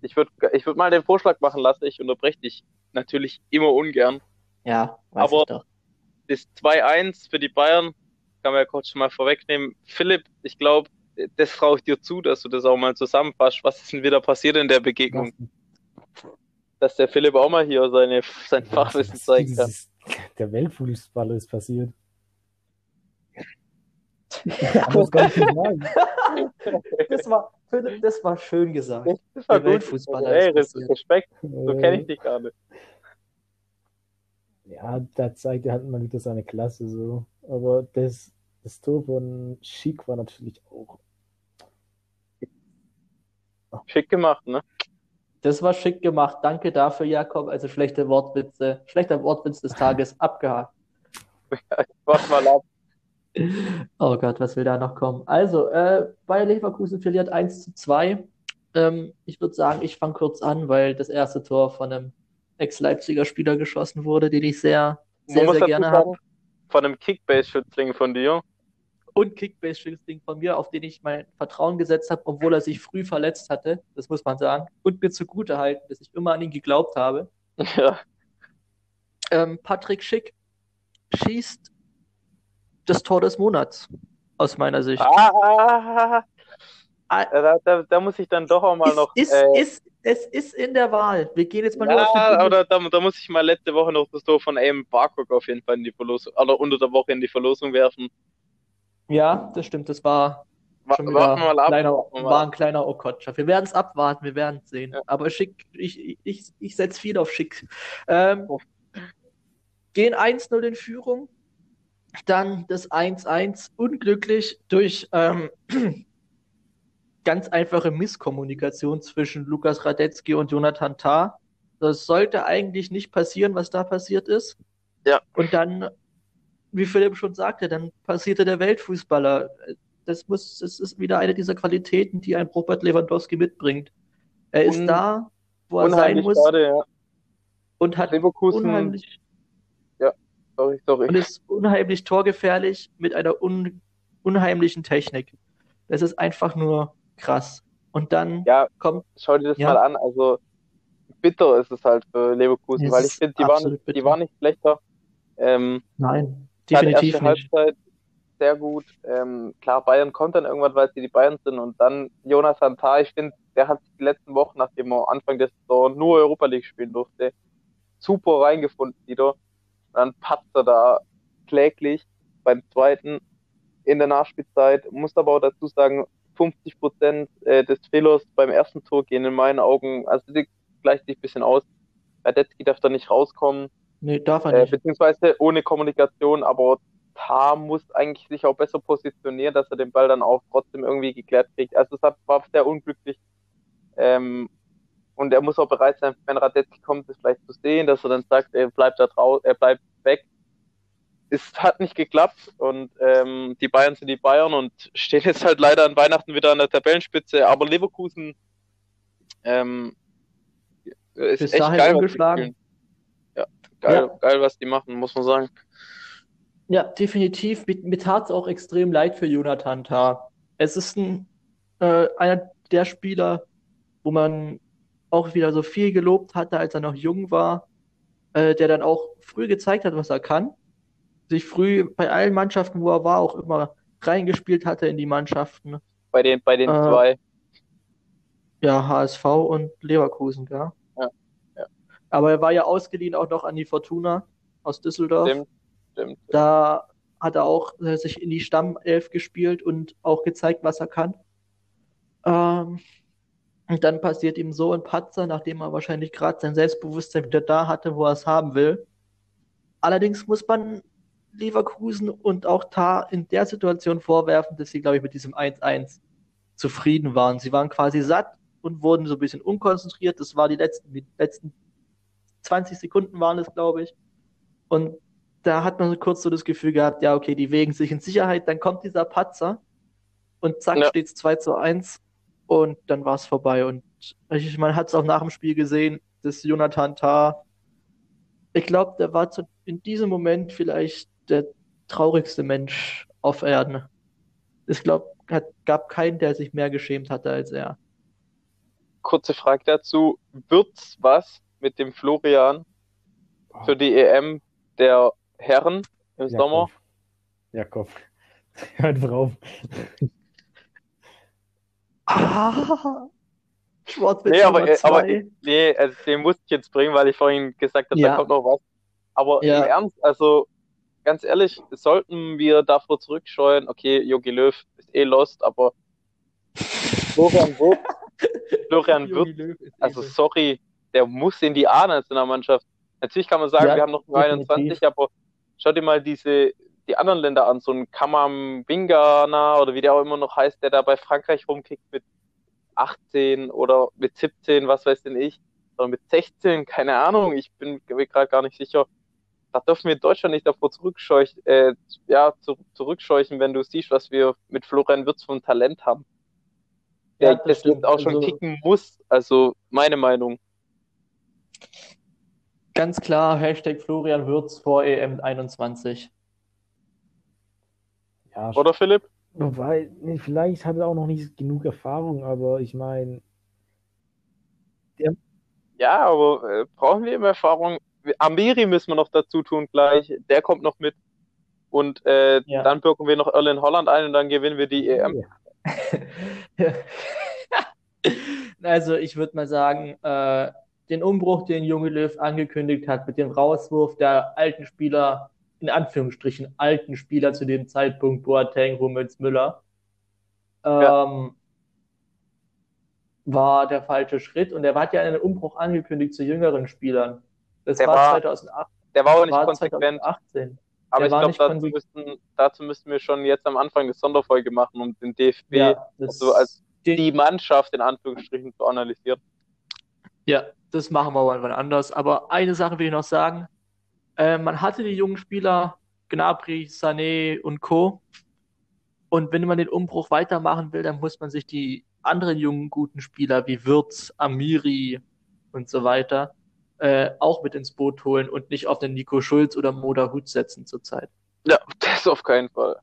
ich würd, ich würd mal den Vorschlag machen lassen, ich unterbreche dich natürlich immer ungern. Ja, weiß aber ich doch. das 2-1 für die Bayern kann man ja kurz schon mal vorwegnehmen. Philipp, ich glaube, das traue ich dir zu, dass du das auch mal zusammenfasst. Was ist denn wieder passiert in der Begegnung? Dass der Philipp auch mal hier seine, sein Fachwissen zeigen kann. Der Weltfußballer ist passiert. das, war, das war schön gesagt. Das war der gut. Weltfußballer Ey, ist passiert. Respekt, so kenne ich dich gerade. Ja, da zeigt er halt mal wieder seine Klasse so. Aber das, das Tor von Schick war natürlich auch. Schick gemacht, ne? Das war schick gemacht. Danke dafür, Jakob. Also schlechte Wortwitze, schlechter Wortwitz des Tages abgehakt. Warte mal ab. Oh Gott, was will da noch kommen? Also, äh, Bayer Leverkusen verliert 1 zu 2. Ähm, ich würde sagen, ich fange kurz an, weil das erste Tor von einem Ex-Leipziger Spieler geschossen wurde, den ich sehr, sehr, sehr gerne habe. Von einem Kickbase-Schützling von dir und Kickbase-Ding von mir, auf den ich mein Vertrauen gesetzt habe, obwohl er sich früh verletzt hatte, das muss man sagen, und mir zugute halten, dass ich immer an ihn geglaubt habe. Ja. Ähm, Patrick Schick schießt das Tor des Monats, aus meiner Sicht. Ah, ah, da, da, da, muss ich dann doch auch mal ist, noch. Ist, äh, ist, es ist in der Wahl. Wir gehen jetzt mal ja, nur auf die aber da, da, muss ich mal letzte Woche noch das Tor von Aim Barcock auf jeden Fall in die Verlosung, oder unter der Woche in die Verlosung werfen. Ja, das stimmt. Das war schon wieder mal ab, kleiner, war ein kleiner Okotscher. Wir werden es abwarten, wir werden es sehen. Ja. Aber schick, ich, ich, ich setze viel auf schick. Ähm, oh. Gehen 1-0 in Führung. Dann das 1-1 unglücklich durch ähm, ganz einfache Misskommunikation zwischen Lukas Radetzky und Jonathan Tah. Das sollte eigentlich nicht passieren, was da passiert ist. Ja. Und dann wie Philipp schon sagte, dann passierte der Weltfußballer. Das muss, das ist wieder eine dieser Qualitäten, die ein Robert Lewandowski mitbringt. Er ist Un da, wo er sein muss. Gerade, ja. Und hat Leverkusen, unheimlich, ja, sorry, sorry. Und ist unheimlich torgefährlich mit einer un, unheimlichen Technik. Das ist einfach nur krass. Und dann ja, kommt. Schau dir das ja. mal an. Also bitter ist es halt für Leverkusen, es weil ich finde, die waren, die waren nicht schlechter. Ähm, Nein. Definitiv erste nicht. Halbzeit sehr gut. Ähm, klar, Bayern kommt dann irgendwann, weil sie die Bayern sind. Und dann Jonas Santar, ich finde, der hat sich die letzten Wochen, nachdem er Anfang der Saison nur Europa League spielen durfte, super reingefunden wieder. Und dann patzt er da kläglich beim zweiten in der Nachspielzeit. Muss aber auch dazu sagen, 50 Prozent äh, des Fehlers beim ersten Tor gehen in meinen Augen. Also die, gleicht sich ein bisschen aus. Radetzky darf da nicht rauskommen, Nee, darf er äh, nicht. beziehungsweise ohne Kommunikation, aber Tar muss eigentlich sich auch besser positionieren, dass er den Ball dann auch trotzdem irgendwie geklärt kriegt. Also es war sehr unglücklich. Ähm, und er muss auch bereit sein, wenn Radetzky kommt, das vielleicht zu sehen, dass er dann sagt, er bleibt da draußen, er bleibt weg. Es hat nicht geklappt und ähm, die Bayern sind die Bayern und stehen jetzt halt leider an Weihnachten wieder an der Tabellenspitze. Aber Leverkusen ähm, ist Bis echt dahin geil. Ja, geil, Ja. geil, was die machen, muss man sagen. Ja, definitiv. Mir, mir tat es auch extrem leid für Jonathan Tah. Es ist ein, äh, einer der Spieler, wo man auch wieder so viel gelobt hatte, als er noch jung war, äh, der dann auch früh gezeigt hat, was er kann. Sich früh bei allen Mannschaften, wo er war, auch immer reingespielt hatte in die Mannschaften. Bei den, bei den Äh, zwei. Ja, HSV und Leverkusen, ja. Aber er war ja ausgeliehen auch noch an die Fortuna aus Düsseldorf. Stimmt, stimmt. Da hat er auch äh, sich in die Stammelf gespielt und auch gezeigt, was er kann. Ähm, und dann passiert ihm so ein Patzer, nachdem er wahrscheinlich gerade sein Selbstbewusstsein wieder da hatte, wo er es haben will. Allerdings muss man Leverkusen und auch Tar in der Situation vorwerfen, dass sie, glaube ich, mit diesem 1-1 zufrieden waren. Sie waren quasi satt und wurden so ein bisschen unkonzentriert. Das war die letzten, die letzten 20 Sekunden waren es, glaube ich. Und da hat man kurz so das Gefühl gehabt, ja, okay, die wägen sich in Sicherheit, dann kommt dieser Patzer und zack, Ja. steht's 2 zu 1 und dann war es vorbei. Und ich, man hat es auch nach dem Spiel gesehen, dass Jonathan Tah, ich glaube, der war zu, in diesem Moment vielleicht der traurigste Mensch auf Erden. Ich glaube, es gab keinen, der sich mehr geschämt hatte als er. Kurze Frage dazu. Wird's was mit dem Florian für die EM der Herren im Sommer? Jakob. Hört drauf. Ah, Schwarzwitz Nee, aber, äh, aber zwei. nee, also den musste ich jetzt bringen, weil ich vorhin gesagt habe, Ja. da kommt noch was. Aber Ja. im Ernst, also ganz ehrlich, sollten wir davor zurückscheuen, okay, Jogi Löw ist eh lost, aber Florian Wirtz, Florian Löw ist Also sorry, der muss in die A-Nationalmannschaft. Natürlich kann man sagen, Ja, wir haben noch nur definitiv. 21, aber schau dir mal diese, die anderen Länder an, so ein Kamam Bingana oder wie der auch immer noch heißt, der da bei Frankreich rumkickt mit 18 oder mit 17, was weiß denn ich, oder mit 16, keine Ahnung, ich bin mir gerade gar nicht sicher. Da dürfen wir in Deutschland nicht davor zurückscheuchen, äh, ja, zu, zurückscheuchen, wenn du siehst, was wir mit Florian Wirtz vom Talent haben. Der Ja, das das auch schon Also- kicken muss, also meine Meinung. Ganz klar, Hashtag Florian Würz vor EM 21. Ja, Oder Philipp? wobei, nee, vielleicht hat er auch noch nicht genug Erfahrung, aber ich meine, Ja, aber äh, brauchen wir immer Erfahrung? Amiri müssen wir noch dazu tun gleich. Der kommt noch mit. Und äh, Ja. dann birken wir noch Erlen Holland ein und dann gewinnen wir die EM. Also ich würde mal sagen, äh, den Umbruch, den Junge Löw angekündigt hat, mit dem Rauswurf der alten Spieler, in Anführungsstrichen alten Spieler zu dem Zeitpunkt, Boateng, Hummels, Müller, Ja. ähm, war der falsche Schritt. Und er hat ja einen Umbruch angekündigt zu jüngeren Spielern. Das Der war war 2008, Der war auch nicht war konsequent. 2018. Aber der ich glaube, dazu müssten, dazu müssten wir schon jetzt am Anfang eine Sonderfolge machen, um den DFB, Ja, also als die Mannschaft in Anführungsstrichen zu analysieren. Ja, das machen wir aber wann anders. Aber eine Sache will ich noch sagen. Äh, man hatte die jungen Spieler, Gnabry, Sané und Co. Und wenn man den Umbruch weitermachen will, dann muss man sich die anderen jungen guten Spieler wie Wirtz, Amiri und so weiter äh, auch mit ins Boot holen und nicht auf den Nico Schulz oder Moda Hut setzen zurzeit. Ja, das auf keinen Fall.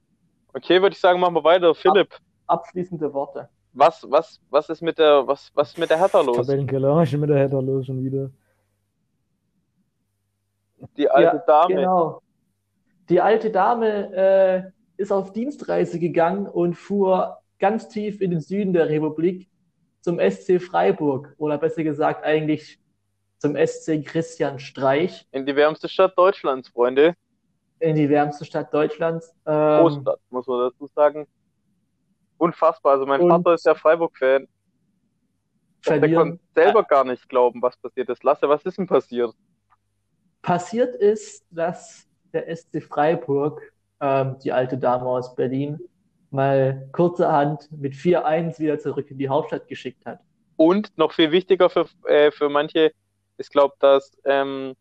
Okay, würde ich sagen, machen wir weiter. Philipp, Abschließende Worte. Was, was, was ist mit der, was, was ist mit der Hertha los? Tabellenkeller, schon mit der Header los schon wieder. Die alte Ja, Dame. Genau. Die alte Dame äh, ist auf Dienstreise gegangen und fuhr ganz tief in den Süden der Republik zum SC Freiburg oder besser gesagt eigentlich zum SC Christian Streich In die wärmste Stadt Deutschlands, Freunde. in die wärmste Stadt Deutschlands. Ähm, Großstadt, muss man dazu sagen. Unfassbar. Also mein Und- Vater ist ja Freiburg-Fan. Der konnte selber gar nicht glauben, was passiert ist. Lasse, was ist denn passiert? Passiert ist, dass der SC Freiburg, ähm, die alte Dame aus Berlin, mal kurzerhand mit 4-1 wieder zurück in die Hauptstadt geschickt hat. Und noch viel wichtiger für, äh, für manche, ich glaube, dass ähm,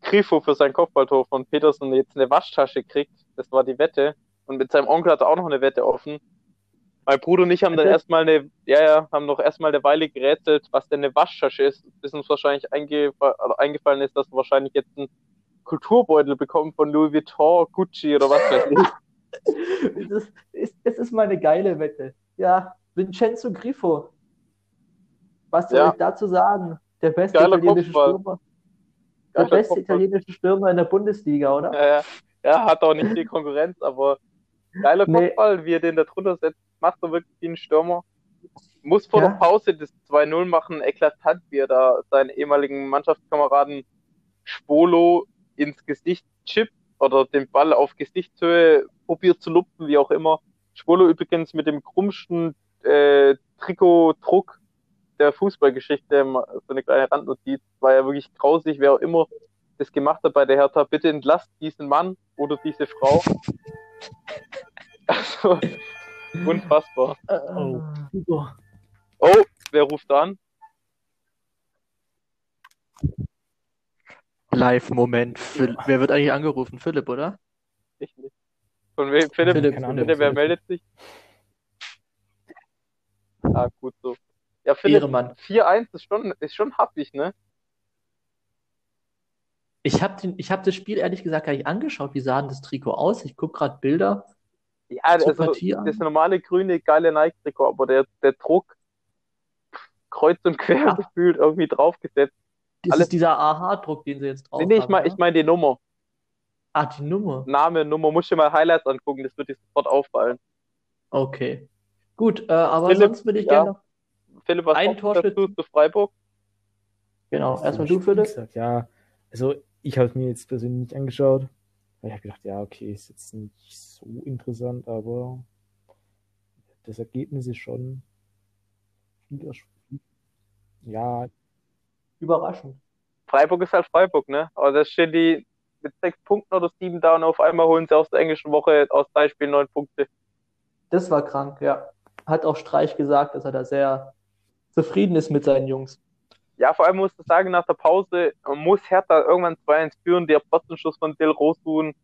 Grifo für sein Kopfballtor von Petersen jetzt eine Waschtasche kriegt. Das war die Wette. Und mit seinem Onkel hat er auch noch eine Wette offen. Mein Bruder und ich haben dann erstmal eine, ja, ja, haben noch erstmal eine Weile gerätselt, was denn eine Waschtasche ist, bis uns wahrscheinlich eingefa also eingefallen ist, dass wir wahrscheinlich jetzt einen Kulturbeutel bekommen von Louis Vuitton, Gucci oder was weiß ich. Es ist, es ist mal eine geile Wette. Ja, Vincenzo Grifo. Was soll Ja. ich dazu sagen? Der beste Geiler italienische Kopfball. Stürmer. Der Geiler beste Kopfball. italienische Stürmer in der Bundesliga, oder? Ja, ja. ja, hat auch nicht viel Konkurrenz, aber geiler Nee. Kopfball, wie er den da drunter setzt, macht er wirklich wie ein Stürmer. Muss vor Ja. der Pause das 2-0 machen, eklatant, wie er da seinen ehemaligen Mannschaftskameraden Spolo ins Gesicht chippt oder den Ball auf Gesichtshöhe probiert zu lupfen, wie auch immer. Spolo übrigens mit dem krummsten äh, Trikotdruck der Fußballgeschichte, so eine kleine Randnotiz, war ja wirklich grausig, wer auch immer das gemacht hat bei der Hertha, bitte entlasst diesen Mann oder diese Frau. Also, unfassbar. Oh. Oh, wer ruft an? Live-Moment. Wer wird eigentlich angerufen? Philipp, oder? Ich nicht. Von wem? Philipp, Philipp, Keine Ahnung. bitte, wer meldet sich? Ah, gut so. Ja, Philipp, Ehrenmann. 4-1 ist schon, ist schon happig, ne? Ich habe ich hab das Spiel ehrlich gesagt gar nicht angeschaut. Wie sah denn das Trikot aus? Ich gucke gerade Bilder. Ja, also das normale grüne, geile Nike-Trikot, aber der, der Druck kreuz und quer Ja. gefühlt irgendwie draufgesetzt. Das Alles- ist dieser AHA-Druck, den sie jetzt drauf Nee, nee, ich meine ich ja? mein die Nummer. Ah, die Nummer. Name, Nummer, musst du dir mal Highlights angucken, das wird dir sofort auffallen. Okay. Gut, äh, aber Philipp, sonst würde ich ja. gerne noch. Philipp, was Ein sagst du Torschützen. dazu zu Freiburg? Genau, erstmal du, Philipp. gesagt, ja, also ich habe es mir jetzt persönlich nicht angeschaut. Weil ich habe gedacht, ja, okay, ist jetzt nicht so interessant, aber das Ergebnis ist schon ja, Überraschend. Freiburg ist halt Freiburg, ne? Aber das stehen die mit sechs Punkten oder sieben da und auf einmal holen sie aus der englischen Woche aus drei Spielen neun Punkte. Das war krank, ja. Hat auch Streich gesagt, dass er da sehr zufrieden ist mit seinen Jungs. Ja, vor allem musst du sagen, nach der Pause muss Hertha irgendwann 2-1 führen, der Pfostenschuss von Del Rosun,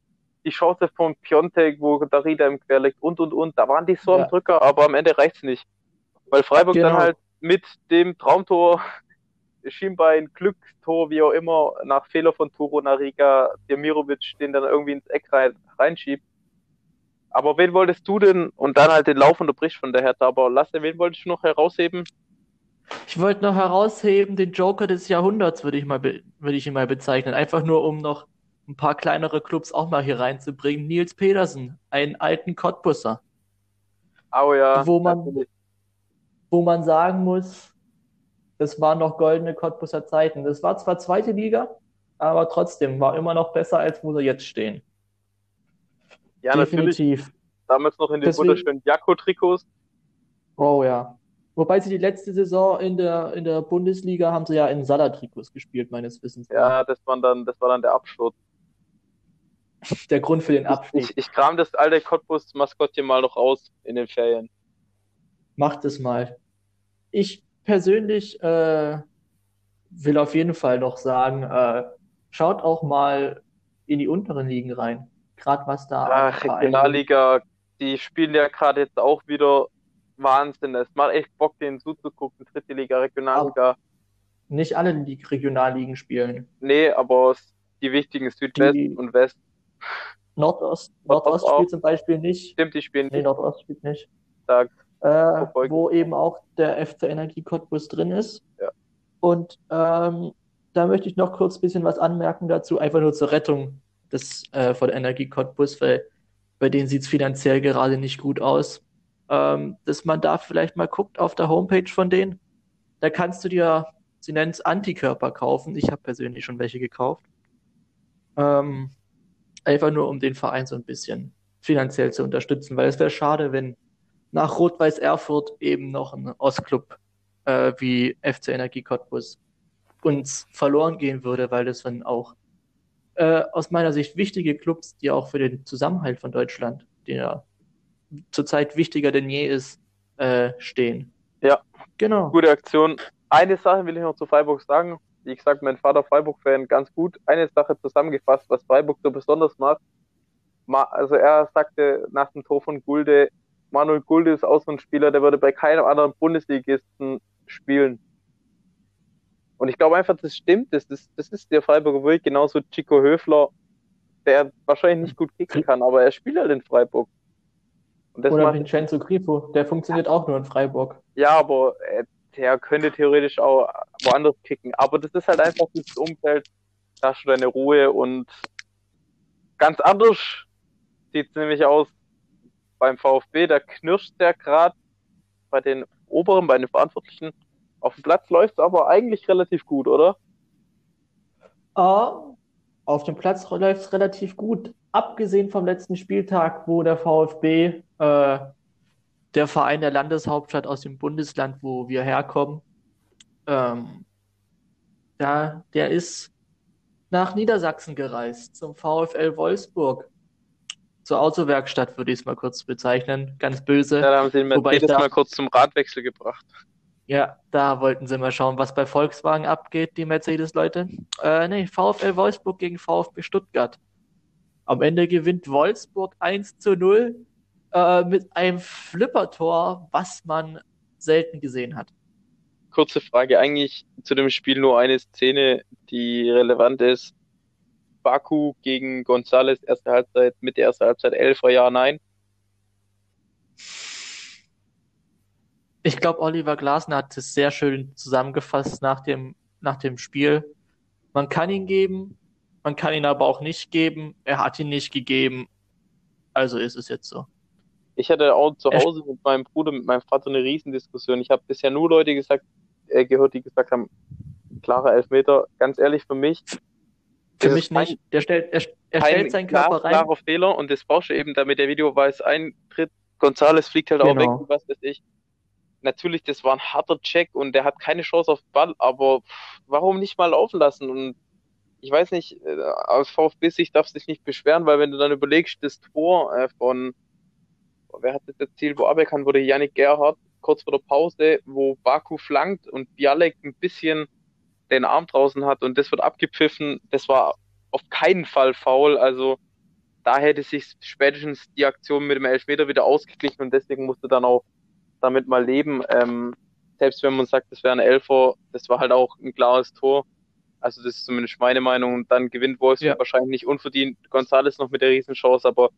die Chance von Piontek, wo Darida im Quer liegt und und und. Da waren die so Ja. am Drücker, aber am Ende reicht's nicht. Weil Freiburg dann Genau. halt mit dem Traumtor, Schienbein, Glückstor, wie auch immer, nach Fehler von Turo Nariga, Demirovic den dann irgendwie ins Eck rein, reinschiebt. Aber wen wolltest du denn, und dann halt den Lauf unterbricht von der Hertha, aber Lasse, wen wolltest du noch herausheben? Ich wollte noch herausheben, den Joker des Jahrhunderts würde ich mal, würde ich ihn mal bezeichnen. Einfach nur, um noch ein paar kleinere Clubs auch mal hier reinzubringen. Nils Pedersen, einen alten Cottbusser, Oh ja, Wo man- natürlich. wo man sagen muss, das waren noch goldene Cottbusser Zeiten. Das war zwar zweite Liga, aber trotzdem war immer noch besser, als wo sie jetzt stehen. Ja, natürlich. Definitiv. Damals noch in den Deswegen- wunderschönen Jakko-Trikots. Oh ja. Wobei sie die letzte Saison in der, in der Bundesliga haben sie ja in Salah-Trikots gespielt, meines Wissens. Ja, das war dann, das war dann der Absturz. Der Grund für den Abstieg. Ich, ich kram das alte Cottbus-Maskottchen mal noch raus in den Ferien. Macht es mal. Ich persönlich äh, will auf jeden Fall noch sagen, äh, schaut auch mal in die unteren Ligen rein. Gerade was da Ach, Regionalliga, die spielen ja gerade jetzt auch wieder Wahnsinn. Es macht echt Bock, denen zuzugucken. Dritte Liga, Regionalliga. Nicht alle Lig Regionalligen spielen. Nee, aber die wichtigen Südwest Die- und West. Nordost, Nordost Nordost spielt zum Beispiel nicht. Stimmt, die spielen Nee, nicht Nordost spielt nicht. stark. äh, wo eben auch der FC Energie Cottbus drin ist. Ja. Und ähm, da möchte ich noch kurz ein bisschen was anmerken dazu, einfach nur zur Rettung des, äh, von Energie Cottbus, weil bei denen sieht es finanziell gerade nicht gut aus. Ähm, dass man da vielleicht mal guckt auf der Homepage von denen. Da kannst du dir, sie nennen es Antikörper kaufen. Ich habe persönlich schon welche gekauft. Ähm, einfach nur, um den Verein so ein bisschen finanziell zu unterstützen, weil es wäre schade, wenn nach Rot-Weiß Erfurt eben noch ein Ostclub äh, wie FC Energie Cottbus uns verloren gehen würde, weil das dann auch äh, aus meiner Sicht wichtige Clubs, die auch für den Zusammenhalt von Deutschland, der zurzeit wichtiger denn je ist, äh, stehen. Ja, Genau. gute Aktion. Eine Sache will ich noch zu Freiburg sagen. Wie gesagt, mein Vater Freiburg-Fan, ganz gut. Eine Sache zusammengefasst, was Freiburg so besonders macht. Ma also er sagte nach dem Tor von Gulde, Manuel Gulde ist auch so ein Spieler, der würde bei keinem anderen Bundesligisten spielen. Und ich glaube einfach, das stimmt. Das, das, das ist der Freiburger Weg, genauso Chico Höfler, der wahrscheinlich nicht gut kicken kann, aber er spielt halt in Freiburg. Und das Oder macht, Vincenzo Grifo, der funktioniert auch nur in Freiburg. ja, aber äh, der könnte theoretisch auch woanders kicken. Aber das ist halt einfach dieses Umfeld, da hast du deine Ruhe und ganz anders sieht es nämlich aus beim VfB. Da knirscht der gerade bei den Oberen, bei den Verantwortlichen. Auf dem Platz läuft es aber eigentlich relativ gut, oder? Äh, auf dem Platz läuft es relativ gut, abgesehen vom letzten Spieltag, wo der VfB, äh, der Verein der Landeshauptstadt aus dem Bundesland, wo wir herkommen, ähm, ja, der ist nach Niedersachsen gereist, zum VfL Wolfsburg. Zur Autowerkstatt würde ich es mal kurz bezeichnen, ganz böse. Ja, da haben sie ich Mercedes da- mal kurz zum Radwechsel gebracht. Ja, da wollten sie mal schauen, was bei Volkswagen abgeht, die Mercedes-Leute. Äh, nee, VfL Wolfsburg gegen VfB Stuttgart. Am Ende gewinnt Wolfsburg 1 zu 0 äh, mit einem Flippertor, was man selten gesehen hat. Kurze Frage, eigentlich zu dem Spiel nur eine Szene, die relevant ist. Baku gegen González, erste Halbzeit, mit der ersten Halbzeit, Elfer, ja, nein. Ich glaube, Oliver Glasner hat es sehr schön zusammengefasst nach dem, nach dem Spiel. Man kann ihn geben, man kann ihn aber auch nicht geben. Er hat ihn nicht gegeben. Also ist es jetzt so. Ich hatte auch zu Hause mit meinem Bruder, mit meinem Vater eine Riesendiskussion. Ich habe bisher nur Leute gesagt, äh, gehört, die gesagt haben, klarer Elfmeter. Ganz ehrlich, für mich Für mich nicht. Der stellt, er, er stellt seinen Körper rein. klarer Fehler und das brauchst du eben, damit der Videobeweis eintritt. González fliegt halt auch weg, Genau. und was weiß ich. Natürlich, das war ein harter Check und der hat keine Chance auf Ball, aber warum nicht mal laufen lassen? Und ich weiß nicht, äh, aus VfB-Sicht darfst du nicht beschweren, weil wenn du dann überlegst, das Tor äh, von, wer hat das erzielt, wo aberkannt wurde, Yannick Gerhardt, kurz vor der Pause, wo Baku flankt und Bialek ein bisschen den Arm draußen hat und das wird abgepfiffen, das war auf keinen Fall faul, also da hätte sich spätestens die Aktion mit dem Elfmeter wieder ausgeglichen und deswegen musste dann auch damit mal leben. Ähm, selbst wenn man sagt, das wäre ein Elfer, das war halt auch ein klares Tor. Also das ist zumindest meine Meinung. Und dann gewinnt Wolfsburg Ja. wahrscheinlich nicht unverdient. González noch mit der Riesenchance, aber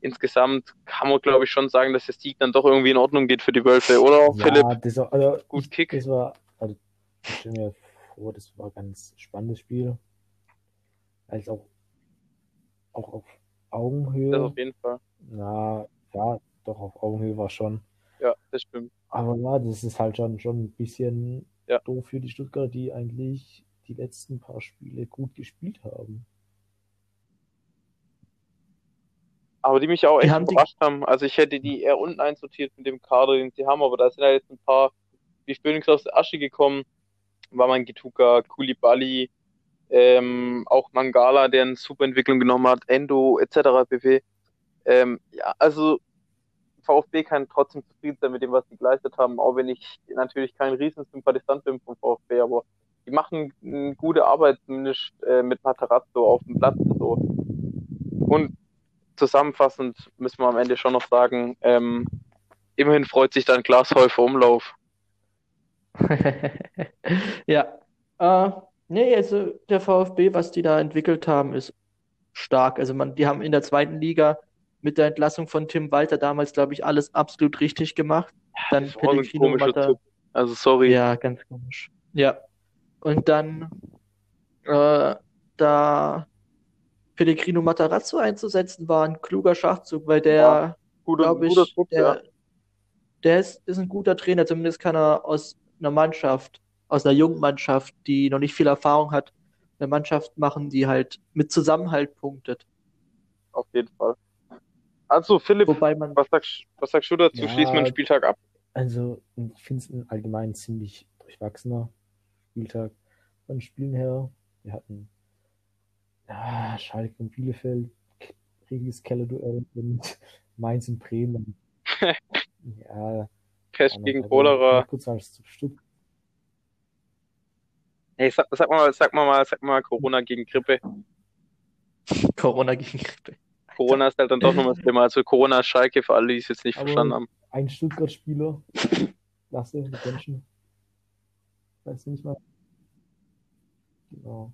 insgesamt kann man, glaube ich, schon sagen, dass der Sieg dann doch irgendwie in Ordnung geht für die Wölfe, oder Philipp? Ja, das war, also, Gut Kick. Das war, also, ich stelle mir vor, das war ein ganz spannendes Spiel. Als auch, auch auf Augenhöhe. Das auf jeden Fall. Na, ja, doch, auf Augenhöhe war schon. Ja, das stimmt. Aber ja, das ist halt schon, schon ein bisschen Ja. doof für die Stuttgarter, die eigentlich die letzten paar Spiele gut gespielt haben. Aber die mich auch Die echt haben die- überrascht haben. Also ich hätte die eher unten einsortiert mit dem Kader, den sie haben, aber da sind ja jetzt ein paar wie Phoenix aus der Asche gekommen. War man Gituka, Kulibali, ähm, auch Mangala, der eine super Entwicklung genommen hat, Endo etc. pp. Ähm, ja, also VfB kann trotzdem zufrieden sein mit dem, was sie geleistet haben, auch wenn ich natürlich kein Riesensympathisant bin vom VfB, aber die machen eine gute Arbeit, zumindest äh, mit Matarazzo auf dem Platz. So. Und zusammenfassend müssen wir am Ende schon noch sagen, ähm, immerhin freut sich dann Glashäufer Umlauf. Ja. Äh, nee, also der VfB, was die da entwickelt haben, ist stark. Also man, die haben in der zweiten Liga mit der Entlassung von Tim Walter damals, glaube ich, alles absolut richtig gemacht. Dann so ein Pellegrino Typ. Also sorry. Ja, ganz komisch. Ja. Und dann äh, da Pellegrino Matarazzo einzusetzen, war ein kluger Schachzug, weil der, Ja, glaube ich, Trupp, der, ja. der ist, ist ein guter Trainer. Zumindest kann er aus einer Mannschaft, aus einer jungen Mannschaft, die noch nicht viel Erfahrung hat, eine Mannschaft machen, die halt mit Zusammenhalt punktet. Auf jeden Fall. Also, Philipp, Wobei man, was sagst, was sagst du dazu? Ja. Schließen wir den Spieltag ab. Also, ich finde es ein allgemein ziemlich durchwachsener Spieltag von Spielen her. Wir hatten ja, Schalke und Bielefeld, riesiges Kellerduell und Mainz und Bremen. ja, Pest gegen also, Cholera. Kurz als zu Stutt Hey, sag, sag mal, sag mal, sag mal Corona gegen Grippe. Corona gegen Grippe. Corona ist halt dann doch nochmal das Thema. Also Corona ist Schalke für alle, die es jetzt nicht Aber- verstanden haben. ein Stuttgart-Spieler, Lasse, die Menschen. Weißt du nicht mal? Genau.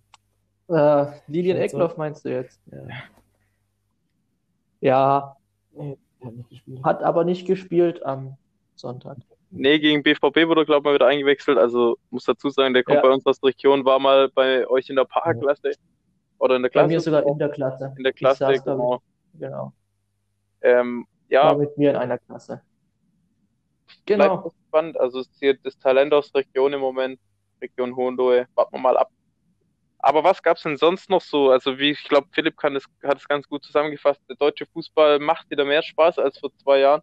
Äh, Lilian. Eckloff meinst du jetzt? Ja, Ja, er hat hat aber nicht gespielt am Sonntag. Nee, gegen BVB wurde, glaube ich, mal wieder eingewechselt. Also muss dazu sagen, der kommt Ja. bei uns aus der Region, war mal bei euch in der Parkklasse. Oder in der Bei Klasse. mir sogar in der Klasse. in der Ich Klasse, genau. Genau. Ähm, War ja, mit mir in einer Klasse. bleibt Genau. spannend. Also es ist hier das Talent aus der Region im Moment, Region Hohenlohe. Warten wir mal ab. Aber was gab's denn sonst noch so? Also wie ich glaube, Philipp kann es, hat es ganz gut zusammengefasst. Der deutsche Fußball macht wieder mehr Spaß als vor zwei Jahren.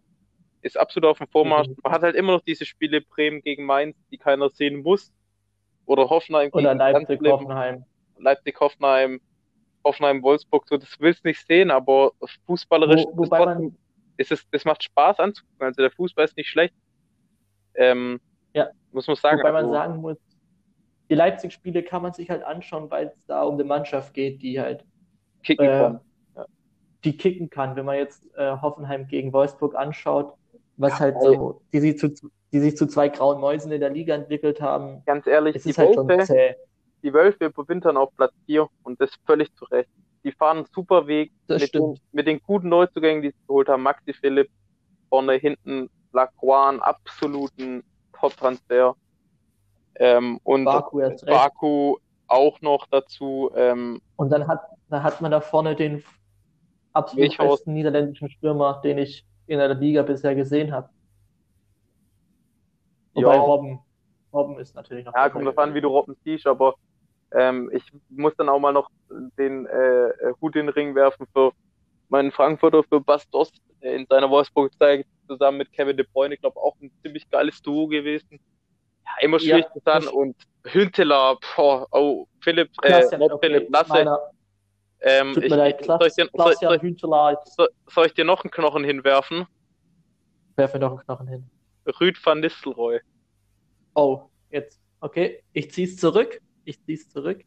Ist absolut auf dem Vormarsch. Definitiv. Man hat halt immer noch diese Spiele Bremen gegen Mainz, die keiner sehen muss. Oder Hoffenheim Oder gegen Leipzig, Landsleben. Hoffenheim. Hoffenheim, Wolfsburg, so, das willst nicht sehen, aber fußballerisch Wo, ist wobei es man, ist es, das macht Spaß anzugucken. Also der Fußball ist nicht schlecht. Ähm, Ja. Muss man sagen. wobei man also, sagen muss, die Leipzig-Spiele kann man sich halt anschauen, weil es da um eine Mannschaft geht, die halt kicken äh, kann. die kicken kann. Wenn man jetzt äh, Hoffenheim gegen Wolfsburg anschaut, was Ja, halt so, die sich zu, die sich zu zwei grauen Mäusen in der Liga entwickelt haben, Ganz ehrlich, die halt schon zäh. Die Wölfe überwintern auf Platz 4 und das völlig zu Recht. Die fahren einen super Weg mit, den, mit den guten Neuzugängen, die sie geholt haben. Maxi Philipp, vorne, hinten, Lacroix, einen absoluten Top-Transfer. Ähm, und Baku. Baku auch noch dazu. Ähm, Und dann hat, dann hat man da vorne den absolut besten niederländischen Stürmer, den ich in der Liga bisher gesehen habe. Wobei Ja. Robben, Robben ist natürlich noch Ja, kommt drauf an, wie du Robben siehst, aber ähm, ich muss dann auch mal noch den äh, Hut in den Ring werfen für meinen Frankfurter, für Bastos äh, in seiner Wolfsburg-Zeit zusammen mit Kevin De Bruyne. Ich glaube, auch ein ziemlich geiles Duo gewesen. Ja, immer schwierig Ja, zu sagen. Und Hünteler, boah, oh, Philipp, äh, Klaas-Jan, nicht okay, Philipp, Lasse, ähm, tut ich, mir leid, soll, ich dir, soll, ich soll, soll ich dir noch einen Knochen hinwerfen? werfe noch einen Knochen hin. Rüd van Nistelrooy. Oh, jetzt, okay, ich zieh's zurück, ich zieh's zurück.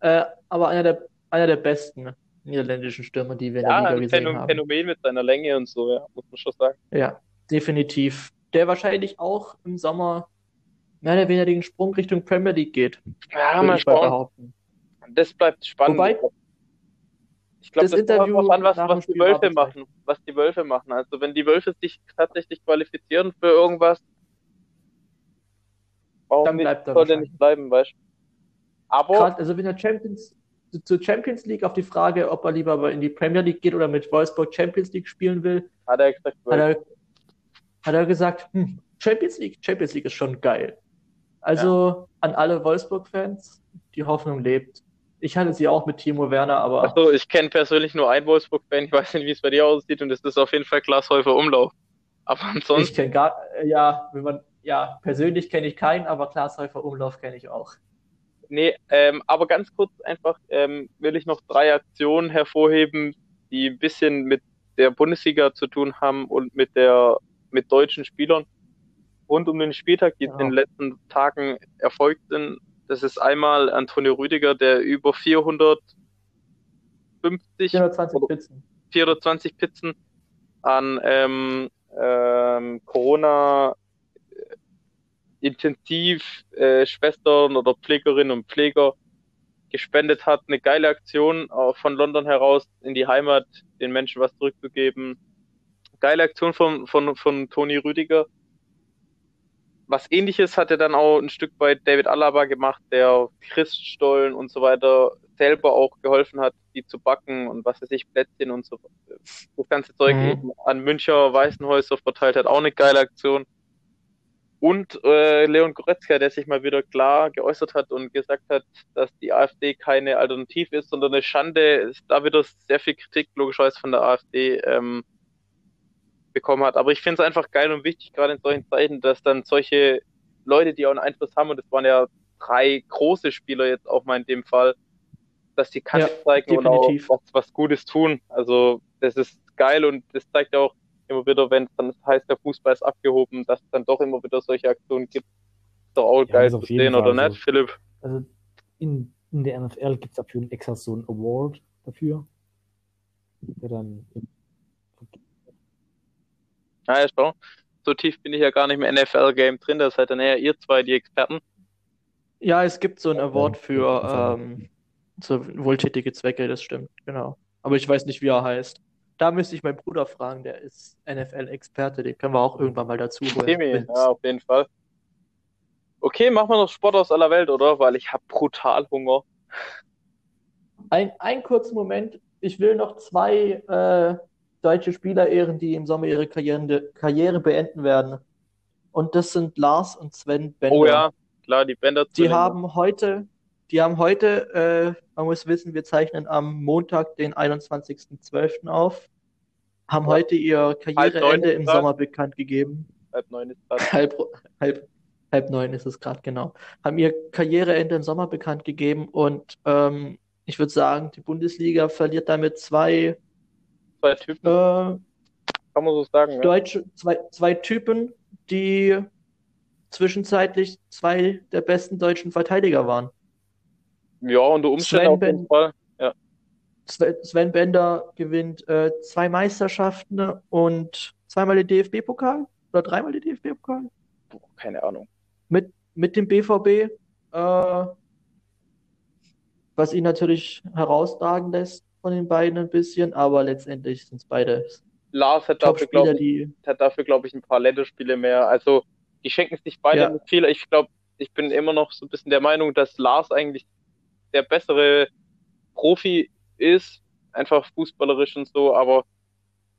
Äh, aber einer der, einer der besten niederländischen Stürmer, die wir in der Ja, Liga ein gesehen Phänomen, haben. Phänomen mit seiner Länge und so, ja, muss man schon sagen. Ja, definitiv. Der wahrscheinlich auch im Sommer mehr oder weniger den Sprung Richtung Premier League geht, Ja, mal schauen. behaupten. Das bleibt spannend. Wobei, ich glaube, das das, Interview kommt an, was, was die Wölfe machen. Was die Wölfe machen. Also wenn die Wölfe sich tatsächlich qualifizieren für irgendwas, warum Dann nicht, bleibt er soll der wahrscheinlich. nicht bleiben, weißt du? Aber Gerade, also wenn der Champions, zur Champions League auf die Frage, ob er lieber in die Premier League geht oder mit Wolfsburg Champions League spielen will, hat er gesagt, hat er, hat er gesagt, hm, Champions League, Champions League ist schon geil. Also an alle Wolfsburg-Fans, die Hoffnung lebt. Ich hatte sie auch mit Timo Werner, aber Achso, ich kenne persönlich nur einen Wolfsburg-Fan, ich weiß nicht, wie es bei dir aussieht, und das ist auf jeden Fall Glashäufer Umlauf. Aber ich ansonsten, kenne gar, ja, wenn man, ja, persönlich kenne ich keinen, aber Glashäufer Umlauf kenne ich auch. Nee, ähm, aber ganz kurz einfach ähm, will ich noch drei Aktionen hervorheben, die ein bisschen mit der Bundesliga zu tun haben und mit der mit deutschen Spielern rund um den Spieltag, die Ja. in den letzten Tagen erfolgt sind. Das ist einmal Antonio Rüdiger, der über 450, 420 oder Pizzen. 420 Pizzen an ähm, ähm, Corona intensiv äh, Schwestern oder Pflegerinnen und Pfleger gespendet hat. Eine geile Aktion auch von London heraus in die Heimat, den Menschen was zurückzugeben. Geile Aktion von, von, von Toni Rüdiger. Was ähnliches hat er dann auch ein Stück weit David Alaba gemacht, der Christstollen und so weiter selber auch geholfen hat, die zu backen und was weiß ich, Plätzchen und so. Das ganze Zeug Mhm. eben an Müncher Weißenhäuser verteilt hat, auch eine geile Aktion. Und äh, Leon Goretzka, der sich mal wieder klar geäußert hat und gesagt hat, dass die AfD keine Alternative ist, sondern eine Schande. Ist da wieder sehr viel Kritik, logischerweise von der AfD, ähm, bekommen hat. Aber ich finde es einfach geil und wichtig, gerade in solchen Zeiten, dass dann solche Leute, die auch einen Einfluss haben, und das waren ja drei große Spieler jetzt auch mal in dem Fall, dass die Kante Ja, zeigen und auch definitiv. was, was Gutes tun. Also das ist geil und das zeigt ja auch immer wieder, wenn es dann heißt, der Fußball ist abgehoben, dass es dann doch immer wieder solche Aktionen gibt. Ist doch auch Ja, geil zu sehen, oder Fall nicht, so. Philipp? Also in, in der NFL gibt es dafür extra so einen Award dafür. Der dann im Ja, ja, schau. So tief bin ich ja gar nicht im NFL-Game drin, das seid dann eher ihr zwei, die Experten. Ja, es gibt so einen Award für ähm, so wohltätige Zwecke, das stimmt, genau. Aber ich weiß nicht, wie er heißt. Da müsste ich meinen Bruder fragen, der ist NFL-Experte, den können wir auch irgendwann mal dazu holen. Wenn's- ja, auf jeden Fall. Okay, machen wir noch Sport aus aller Welt, oder? Weil ich habe brutal Hunger. Ein, ein kurzen Moment. Ich will noch zwei äh, deutsche Spieler ehren, die im Sommer ihre Karriere, Karriere beenden werden. Und das sind Lars und Sven Bender. Oh ja, klar, die Bänder Die haben heute, die haben heute, äh, man muss wissen, wir zeichnen am Montag, den 21.12. auf, haben Ja. heute ihr Karriereende im. Sommer bekannt gegeben. halb neun ist grad. Halb, halb, halb neun ist es gerade, genau. Haben ihr Karriereende im Sommer bekannt gegeben und ähm, ich würde sagen, die Bundesliga verliert damit zwei zwei Typen, äh, kann man so sagen. Ja. deutsche, zwei, zwei Typen, die zwischenzeitlich zwei der besten deutschen Verteidiger waren. Ja, unter Umständen Sven auf jeden Fall. Sven Sven Bender gewinnt äh, zwei Meisterschaften und zweimal den DFB-Pokal oder dreimal den DFB-Pokal keine Ahnung. mit, mit dem BVB, äh, was ihn natürlich herausragen lässt von den beiden ein bisschen, aber letztendlich sind es beide Lars hat dafür, glaube ich, hat dafür, glaube ich, ein paar Länderspiele mehr. Also, die schenken sich beide Ja. nicht viel. Ich glaube, ich bin immer noch so ein bisschen der Meinung, dass Lars eigentlich der bessere Profi ist, einfach fußballerisch und so, aber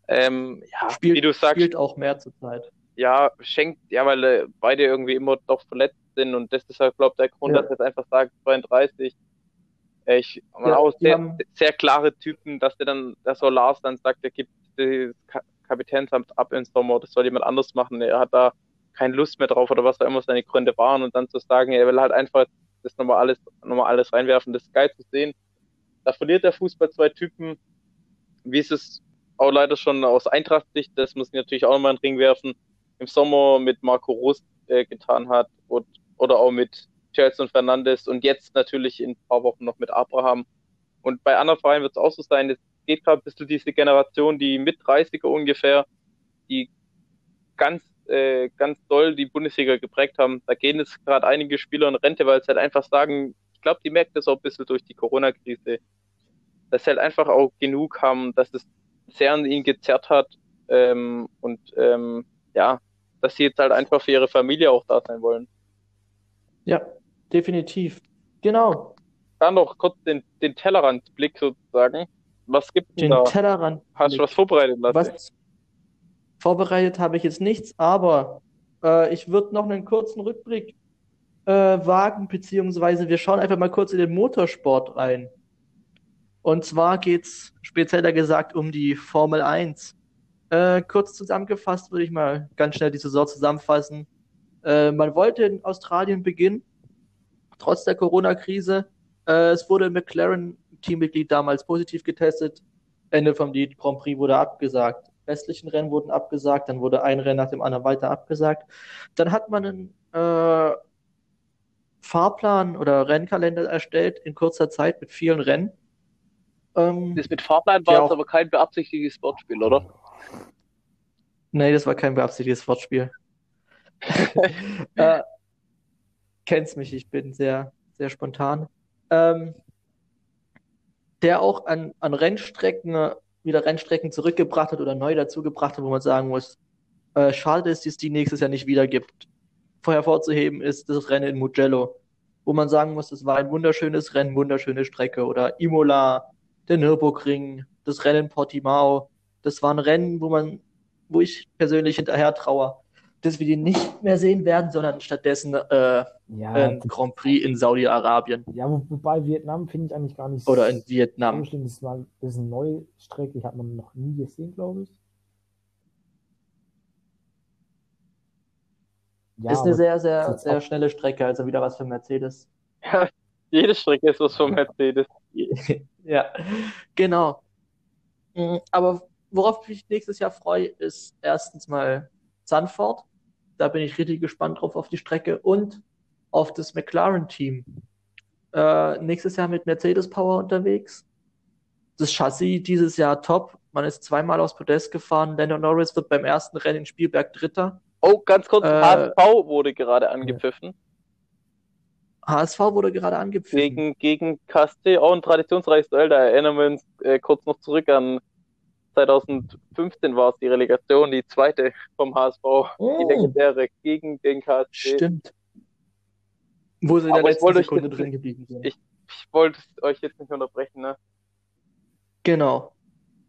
ähm, ja, spielt, wie du sagst, spielt auch mehr zurzeit. ja, schenkt, ja, weil äh, beide irgendwie immer doch verletzt sind und das ist halt, glaube ich, der Grund, Ja. dass er jetzt einfach sagt, 32. Äh, Ich, man Ja, auch sehr, haben- sehr klare Typen, dass der dann, dass so Lars dann sagt, er gibt das Ka Kapitänsamt ab im Sommer, das soll jemand anders machen, er hat da keine Lust mehr drauf oder was auch immer seine Gründe waren und dann zu sagen, er will halt einfach das nochmal alles, nochmal alles reinwerfen, das ist geil zu sehen. Da verliert der Fußball zwei Typen, wie es es auch leider schon aus Eintracht-Sicht, das muss ich natürlich auch nochmal in den Ring werfen, im Sommer mit Marco Rust äh, getan hat und, oder auch mit Chelsea und Fernandes und jetzt natürlich in ein paar Wochen noch mit Abraham. Und bei anderen Vereinen wird es auch so sein, es geht gerade bis zu diese Generation, die mit 30er ungefähr, die ganz, äh, ganz doll die Bundesliga geprägt haben. Da gehen jetzt gerade einige Spieler in Rente, weil sie halt einfach sagen, ich glaube, die merken das auch ein bisschen durch die Corona-Krise, dass sie halt einfach auch genug haben, dass es sehr an ihnen gezerrt hat ähm, und ähm, ja, dass sie jetzt halt einfach für ihre Familie auch da sein wollen. Ja, definitiv. Genau. Dann noch kurz den, den Tellerrandblick sozusagen. Was denn Den da? Tellerrand. Hast du was vorbereitet lassen? Was vorbereitet habe ich jetzt nichts, aber äh, ich würde noch einen kurzen Rückblick äh, wagen, beziehungsweise wir schauen einfach mal kurz in den Motorsport rein. Und zwar geht's spezieller gesagt um die Formel 1. Äh, kurz zusammengefasst würde ich mal ganz schnell die Saison zusammenfassen. Äh, man wollte in Australien beginnen, trotz der Corona-Krise. Äh, es wurde McLaren Teammitglied damals positiv getestet. Ende vom Lied, Grand Prix wurde abgesagt. Restlichen Rennen wurden abgesagt, dann wurde ein Rennen nach dem anderen weiter abgesagt. Dann hat man einen äh, Fahrplan oder Rennkalender erstellt in kurzer Zeit mit vielen Rennen. Ähm, Das mit Fahrplan war jetzt aber kein beabsichtigtes Wortspiel, oder? Nee, das war kein beabsichtigtes Wortspiel. äh, kennst mich, ich bin sehr, sehr spontan. Ähm, der auch an, an Rennstrecken äh, wieder Rennstrecken zurückgebracht hat oder neu dazugebracht hat, wo man sagen muss, äh, schade, dass es die nächstes Jahr nicht wieder gibt. Vorher vorzuheben ist das Rennen in Mugello, wo man sagen muss, es war ein wunderschönes Rennen, wunderschöne Strecke. Oder Imola, der Nürburgring, das Rennen in Portimao. Das waren Rennen, wo man, wo ich persönlich hinterher traue, dass wir die nicht mehr sehen werden, sondern stattdessen äh, Ja, ein Grand Prix in Saudi-Arabien ja, wo- wobei Vietnam finde ich eigentlich gar nicht oder in so Vietnam. schlimm. Das, ist eine neue Strecke, die hat man noch nie gesehen, glaube ich. Ja, ist eine sehr, sehr, sehr schnelle Strecke, also wieder was für Mercedes. Ja, jede Strecke ist was von Mercedes. Ja, genau. Mm, Aber worauf ich mich nächstes Jahr freue, ist erstens mal Zandvoort. Da bin ich richtig gespannt drauf auf die Strecke und auf das McLaren-Team. Äh, nächstes Jahr mit Mercedes Power unterwegs. Das Chassis dieses Jahr top. Man ist zweimal aufs Podest gefahren. Lando Norris wird beim ersten Rennen in Spielberg Dritter. Oh, ganz kurz, Äh, HSV wurde gerade angepfiffen. HSV wurde gerade angepfiffen. Gegen, gegen auch ein traditionsreiches Duell. Da erinnern wir uns äh, kurz noch zurück an 2015 war es die Relegation, die zweite vom HSV, die Oh. legendäre gegen den KSC. Stimmt. Wo sie in der Aber letzten wollte euch Sekunde jetzt drin nicht- geblieben sind. ich- Ich wollte euch jetzt nicht unterbrechen, ne? Genau.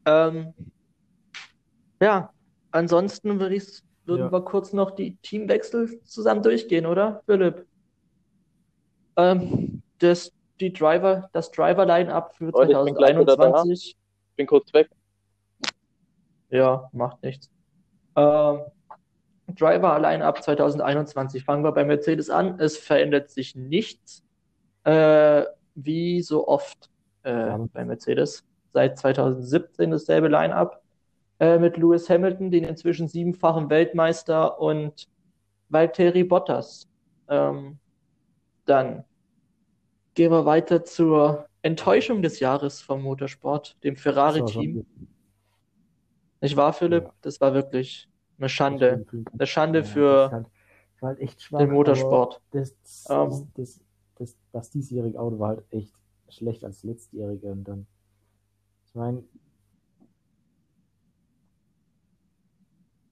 Ähm, ja, ansonsten würde ich, würden Ja. wir kurz noch die Teamwechsel zusammen durchgehen, oder, Philipp? Ähm, das, die Driver, das Driver-Line-Up für Leute, ich bin da. 2021. Ich bin kurz weg. Ja, macht nichts. Ähm, Driver Line-Up 2021. Fangen wir bei Mercedes an. Es verändert sich nichts. Äh, wie so oft äh, bei Mercedes. Seit 2017 dasselbe Line-Up. Äh, mit Lewis Hamilton, den inzwischen siebenfachen Weltmeister, und Valtteri Bottas. Ähm, dann gehen wir weiter zur Enttäuschung des Jahres vom Motorsport, dem Ferrari-Team. Nicht wahr, Philipp? Ja. Das war wirklich eine ich Schande. Eine Schande Ja, für halt, war halt schwach, den Motorsport. Das, Ähm. das, das, das, das diesjährige Auto war halt echt schlecht als letztjährige und dann, ich meine,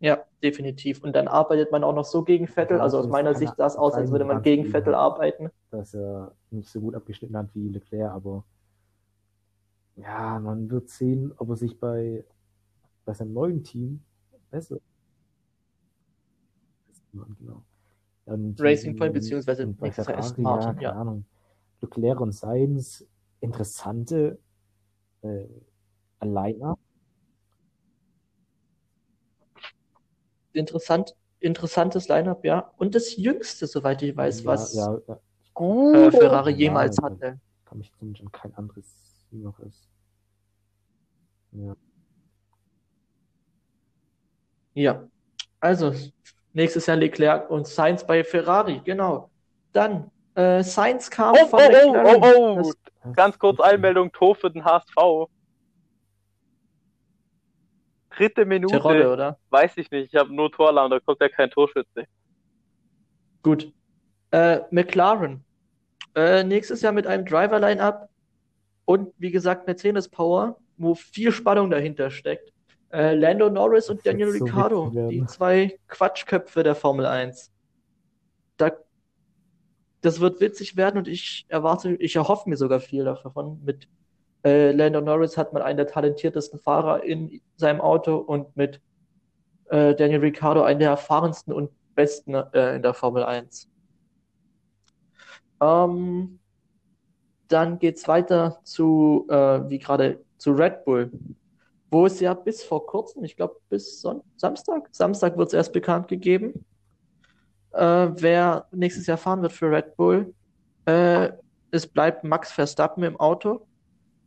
Ja, definitiv. Und dann arbeitet man auch noch so gegen Vettel. Ja, Also aus meiner Sicht sah es aus, als würde man gegen Vettel arbeiten. dass er nicht so gut abgeschnitten hat wie Leclerc, aber ja, man wird sehen, ob er sich bei, bei seinem neuen Team besser. Genau. Und Racing Point beziehungsweise bei Ferrari, Aston Martin, ja, keine ja. Ahnung. Leclerc und Sainz, interessante äh, Line-Up. Interessant, interessantes Line-up, ja. Und das jüngste, soweit ich weiß, ja, was ja, ja, Gut. äh, Ferrari Ja, jemals hatte. kann mich zumindest an kein anderes Jüngeres. Ja. Ja. Also, nächstes Jahr Leclerc und Sainz bei Ferrari, genau. Dann, äh, Sainz kam Oh, von oh, oh, McLaren. oh, oh. Das, Ganz kurz Einmeldung, Tor für den HSV. Dritte Minute. Terodde, oder? Weiß ich nicht, ich habe nur Torlaum, da kommt ja kein Torschütze. Gut. Äh, McLaren. Äh, nächstes Jahr mit einem Driver-Line-Up und wie gesagt Mercedes Power, wo viel Spannung dahinter steckt. Äh, Lando Norris und Daniel so Ricciardo, die zwei Quatschköpfe der Formel 1. Da, das wird witzig werden und ich erwarte, ich erhoffe mir sogar viel davon. Mit äh, Lando Norris hat man einen der talentiertesten Fahrer in seinem Auto und mit äh, Daniel Ricciardo einen der erfahrensten und besten äh, in der Formel 1. Ähm, dann geht's weiter zu, äh, wie gerade, zu Red Bull, wo es ja bis vor kurzem, ich glaube bis Son Samstag, Samstag wird es erst bekannt gegeben, äh, wer nächstes Jahr fahren wird für Red Bull. Äh, es bleibt Max Verstappen im Auto.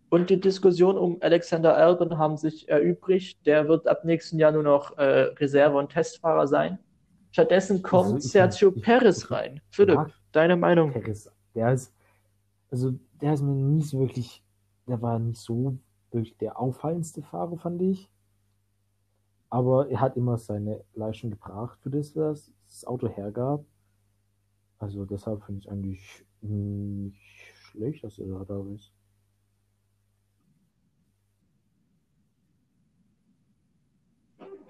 Und die Diskussion um Alexander Albon haben sich erübrigt. Der wird ab nächsten Jahr nur noch äh, Reserve- und Testfahrer sein. Stattdessen kommt Also Sergio ich- Perez rein. Philipp, mag deine Meinung? Perez, der ist, also der ist mir nie so wirklich, der war nicht so wirklich der auffallendste Fahrer, fand ich. Aber er hat immer seine Leistung gebracht, für das, was das Auto hergab. Also deshalb finde ich eigentlich nicht schlecht, dass er da ist.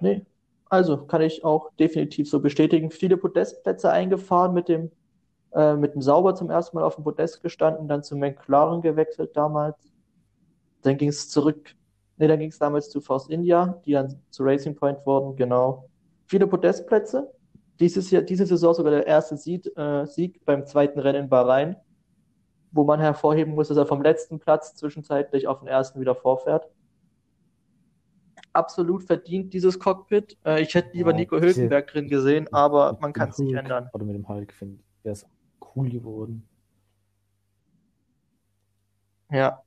Nee. Also kann ich auch definitiv so bestätigen. Viele Podestplätze eingefahren mit dem, äh, mit dem Sauber zum ersten Mal auf dem Podest gestanden, dann zu McLaren gewechselt damals. Dann ging es zurück, nee, dann ging es damals zu Force India, die dann zu Racing Point wurden, genau. Viele Podestplätze. Dieses Jahr, diese Saison sogar der erste Sieg, äh, Sieg beim zweiten Rennen in Bahrain, wo man hervorheben muss, dass er vom letzten Platz zwischenzeitlich auf den ersten wieder vorfährt. absolut verdient, dieses Cockpit. Äh, ich hätte lieber Ja, Nico Hülkenberg drin gesehen, aber man kann es nicht ändern. Oder mit dem Hulk finde ich, der ist cool geworden. Ja.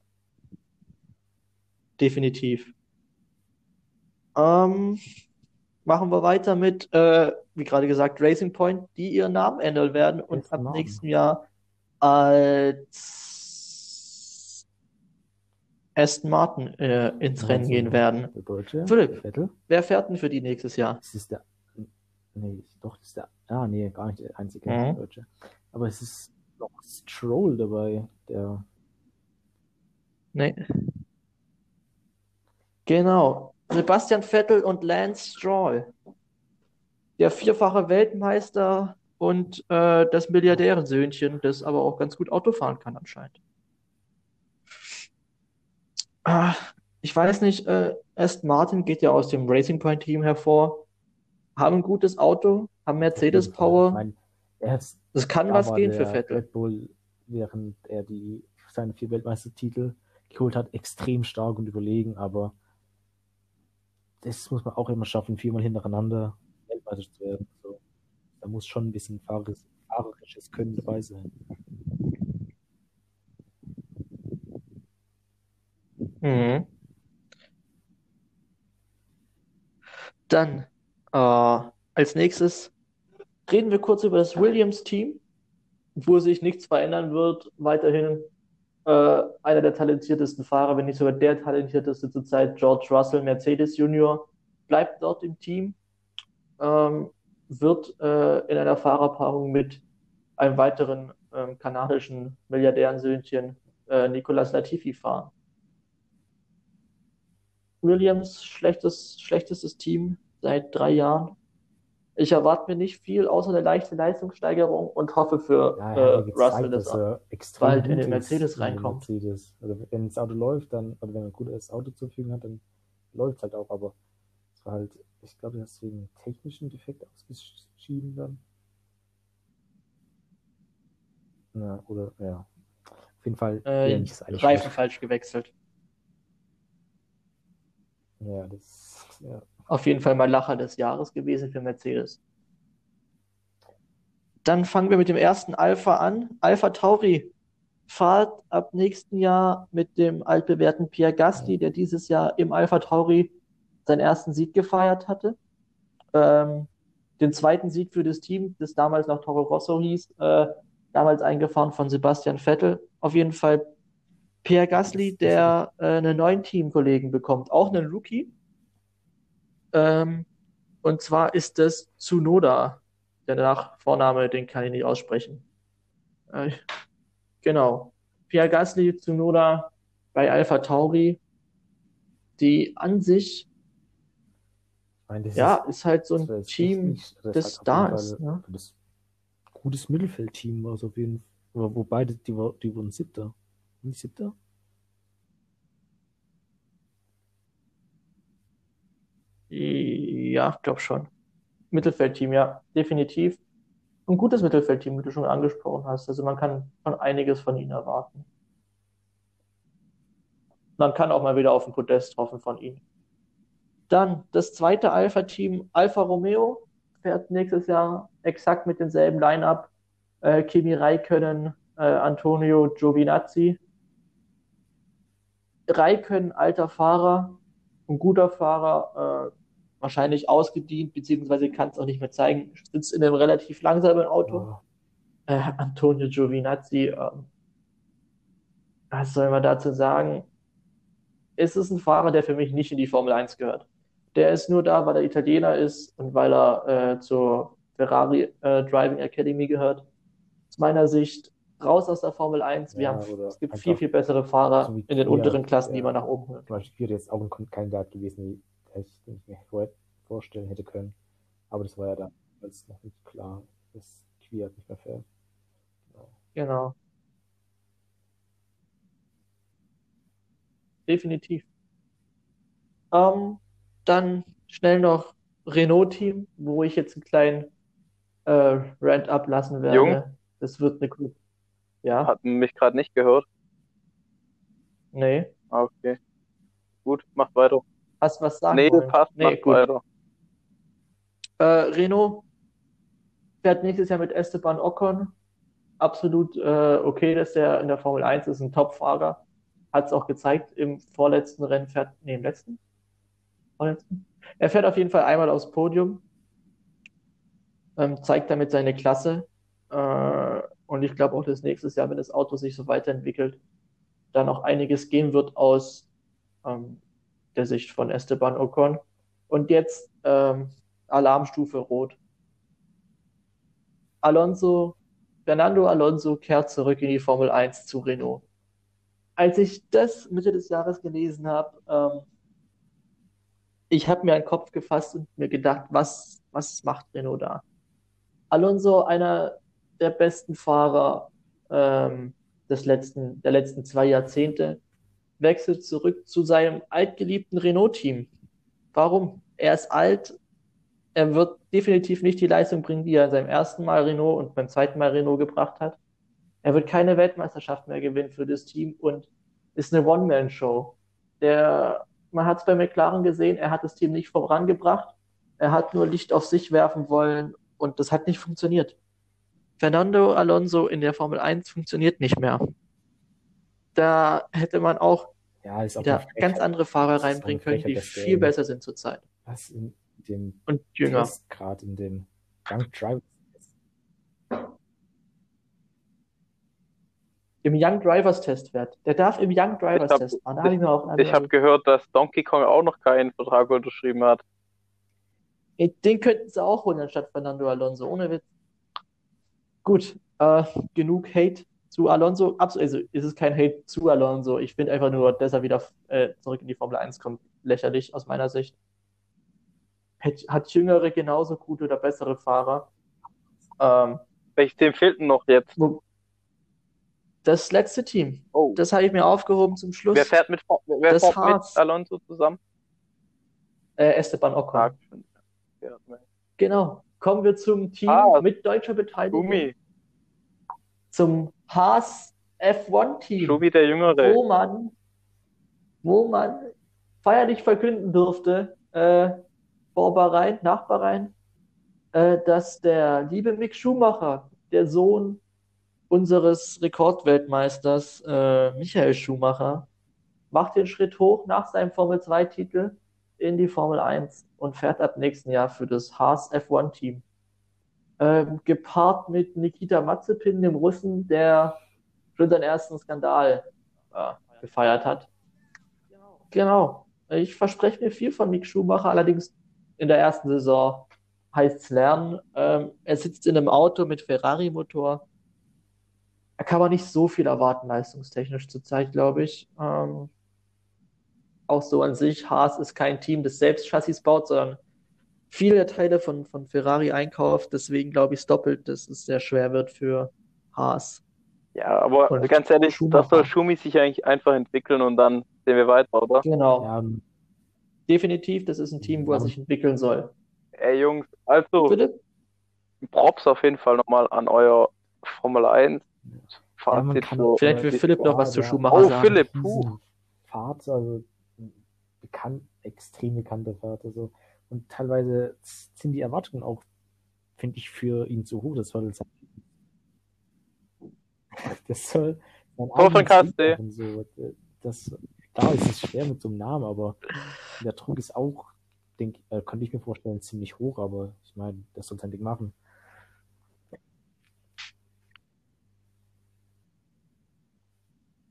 Definitiv. Ähm, machen wir weiter mit, äh, wie gerade gesagt, Racing Point, die ihren Namen ändern werden und ab Namen? nächstem Jahr als Aston Martin äh, ins Rennen gehen werden. Der Deutsche, Philipp. Vettel. Wer fährt denn für die nächstes Jahr? Das ist der. Nee, doch, das ist der. Ah, nee, gar nicht der einzige Mhm. Deutsche. Aber es ist noch Stroll dabei, der. Nee. Genau. Sebastian Vettel und Lance Stroll. Der vierfache Weltmeister und äh, das Milliardärensöhnchen, das aber auch ganz gut Auto fahren kann anscheinend. Ah, ich weiß nicht, äh, Aston Martin geht ja aus dem Racing Point Team hervor, haben ein gutes Auto, haben Mercedes Power. er Das kann was gehen für Vettel. Red Bull, während er die seine vier Weltmeistertitel geholt hat, extrem stark und überlegen, aber das muss man auch immer schaffen, viermal hintereinander Weltmeister zu werden. So, da muss schon ein bisschen fahrerisches, fahrerisches Können dabei sein. Mhm. Dann äh, als nächstes reden wir kurz über das Williams-Team, wo sich nichts verändern wird. Weiterhin äh, einer der talentiertesten Fahrer, wenn nicht sogar der talentierteste zurzeit, George Russell, Mercedes Junior, bleibt dort im Team, ähm, wird äh, in einer Fahrerpaarung mit einem weiteren ähm, kanadischen Milliardärensöhnchen äh, Nicolas Latifi fahren. Williams schlechtes, schlechtestes Team seit drei Jahren. Ich erwarte mir nicht viel außer eine leichte Leistungssteigerung und hoffe für Ja, äh, ja gezeigt, Russell, dass er bald in den Mercedes reinkommt. Mercedes. Also wenn das Auto läuft, dann, oder wenn er ein gutes Auto zur Verfügung hat, dann läuft es halt auch, aber es war halt, ich glaube, ist wegen einem technischen Defekt ausgeschieden dann. Ja, oder, ja. Auf jeden Fall äh, seine Reifen falsch gewechselt. Ja, das, ja. Auf jeden Fall mal Lacher des Jahres gewesen für Mercedes. Dann fangen wir mit dem ersten Alpha an. Alpha Tauri fahrt ab nächsten Jahr mit dem altbewährten Pierre Gasly, der dieses Jahr im Alpha Tauri seinen ersten Sieg gefeiert hatte. Ähm, den zweiten Sieg für das Team, das damals noch Toro Rosso hieß, äh, damals eingefahren von Sebastian Vettel. Auf jeden Fall Pierre Gasly, der äh, einen neuen Teamkollegen bekommt, auch einen Rookie. Ähm, und zwar ist das Tsunoda. Der nach Vorname, den kann ich nicht aussprechen. Äh, genau. Pierre Gasly, Tsunoda bei Alpha Tauri, die an sich, Ich meine, ja, ist, ist halt so ein Team, nicht- das das halt da ist. Ne? das gutes Mittelfeldteam war es auf jeden Fall. Wobei, die, die, die wurden siebter. Nicht siebter? Ja, glaube schon. Mittelfeldteam, ja, definitiv. Ein gutes Mittelfeldteam, wie du schon angesprochen hast. Also man kann schon einiges von ihnen erwarten. Man kann auch mal wieder auf den Podest hoffen von ihnen. Dann das zweite Alpha-Team, Alfa Romeo, fährt nächstes Jahr exakt mit demselben Line-Up. Äh, Kimi Räikkönen, äh, Antonio Giovinazzi. Räikkönen, alter Fahrer, ein guter Fahrer, äh, wahrscheinlich ausgedient, beziehungsweise kann es auch nicht mehr zeigen, sitzt in einem relativ langsamen Auto. Ja. Äh, Antonio Giovinazzi, ähm, was soll man dazu sagen? Es ist ein Fahrer, der für mich nicht in die Formel 1 gehört. Der ist nur da, weil er Italiener ist und weil er äh, zur Ferrari äh, Driving Academy gehört. Aus meiner Sicht raus aus der Formel 1. Wir Ja, haben, es gibt viel, viel bessere Fahrer so in den unteren Klassen, die ja. man nach oben holt. Zum Beispiel wäre jetzt auch ein Kandidat gewesen, der ich, den ich mir vorher vorstellen hätte können. Aber das war ja dann, als noch nicht klar, dass Kwiat nicht mehr fährt. Genau. Genau. Definitiv. Ähm, dann schnell noch Renault-Team, wo ich jetzt einen kleinen äh, Rant ablassen werde. Jung? Das wird eine Group. Ja, Hat mich gerade nicht gehört. nee. Ah, Okay. Gut, macht weiter. Hast du was sagen Nee, wollen? passt, Nee, gut. weiter. Äh, Renault fährt nächstes Jahr mit Esteban Ocon. Absolut äh, okay, dass der in der Formel 1 ist, ein Top-Fahrer. Hat es auch gezeigt im vorletzten Rennen, fährt, nee, im letzten? Vorletzten? Er fährt auf jeden Fall einmal aufs Podium, ähm, zeigt damit seine Klasse. Äh, und ich glaube auch, dass nächstes Jahr, wenn das Auto sich so weiterentwickelt, da noch einiges gehen wird aus ähm, der Sicht von Esteban Ocon. Und jetzt ähm, Alarmstufe Rot. Alonso, Fernando Alonso kehrt zurück in die Formel 1 zu Renault. Als ich das Mitte des Jahres gelesen habe, ähm, ich habe mir einen Kopf gefasst und mir gedacht, was, was macht Renault da? Alonso, einer der besten Fahrer ähm, des letzten, der letzten zwei Jahrzehnte, wechselt zurück zu seinem altgeliebten Renault-Team. Warum? Er ist alt, er wird definitiv nicht die Leistung bringen, die er in seinem ersten Mal Renault und beim zweiten Mal Renault gebracht hat. Er wird keine Weltmeisterschaft mehr gewinnen für das Team und ist eine One-Man-Show. Der, man hat es bei McLaren gesehen, er hat das Team nicht vorangebracht. Er hat nur Licht auf sich werfen wollen und das hat nicht funktioniert. Fernando Alonso in der Formel 1 funktioniert nicht mehr. Da hätte man auch Ja, ist auch wieder ganz andere Fahrer reinbringen können, die der viel besser sind zurzeit Was in dem und jünger. Gerade in dem Young Driver Im Young Drivers Test fährt. Der darf im Young Drivers hab- Test fahren. Ich auch Ich habe gehört, dass Donkey Kong auch noch keinen Vertrag unterschrieben hat. Den könnten sie auch holen anstatt Fernando Alonso, ohne Witz. Gut, äh, genug Hate zu Alonso. Also ist es kein Hate zu Alonso. Ich finde einfach nur, dass er wieder äh, zurück in die Formel 1 kommt, lächerlich aus meiner Sicht. Hat, hat jüngere genauso gute oder bessere Fahrer. Ähm, Welches Team fehlt denn noch jetzt? das letzte Team, Oh. das habe ich mir aufgehoben zum Schluss. Wer fährt mit, wer Das fährt mit Alonso zusammen? Äh, Esteban Ocon. Ja. Genau. Kommen wir zum Team Ah, mit deutscher Beteiligung. Gumi, Zum Haas F1-Team. Schubi der Jüngere. wo man, wo man feierlich verkünden durfte, äh, vor Bahrain, nach Bahrain, äh, dass der liebe Mick Schumacher, der Sohn unseres Rekordweltmeisters äh, Michael Schumacher, macht den Schritt hoch nach seinem Formel-2-Titel in die Formel 1 und fährt ab nächsten Jahr für das Haas F1-Team. Ähm, gepaart mit Nikita Mazepin, dem Russen, der schon seinen ersten Skandal äh, gefeiert hat. Genau. Ich verspreche mir viel von Mick Schumacher, allerdings in der ersten Saison heißt es lernen. Ähm, er sitzt in einem Auto mit Ferrari-Motor. Da kann man nicht so viel erwarten, leistungstechnisch zurzeit, glaube ich. Ähm, auch so an sich, Haas ist kein Team, das selbst Chassis baut, sondern viele Teile von, von Ferrari einkauft. Deswegen glaube ich es doppelt, dass es sehr schwer wird für Haas. Ja, aber Und ganz ehrlich, Schumacher. das soll Schumi sich eigentlich einfach entwickeln und dann sehen wir weiter, oder? Genau. Ja, Definitiv, das ist ein Team, wo er Ja. sich entwickeln soll. Ey, Jungs, also Philipp? Props auf jeden Fall nochmal an euer Formel 1 Ja, man Fazit. kann- für- Vielleicht will Philipp noch was zu ja. Schumacher Oh, sagen. Philipp, diesen puh. Fahrt, also bekannt, extrem bekannte Fahrt. Also, und teilweise sind die Erwartungen auch, finde ich, für ihn zu hoch. Das soll sein. Das soll Tor von KSD. So. Das, klar ist es schwer mit so einem Namen, aber der Druck ist auch, denk, äh, könnte ich mir vorstellen, ziemlich hoch, aber ich meine, das soll sein Ding machen.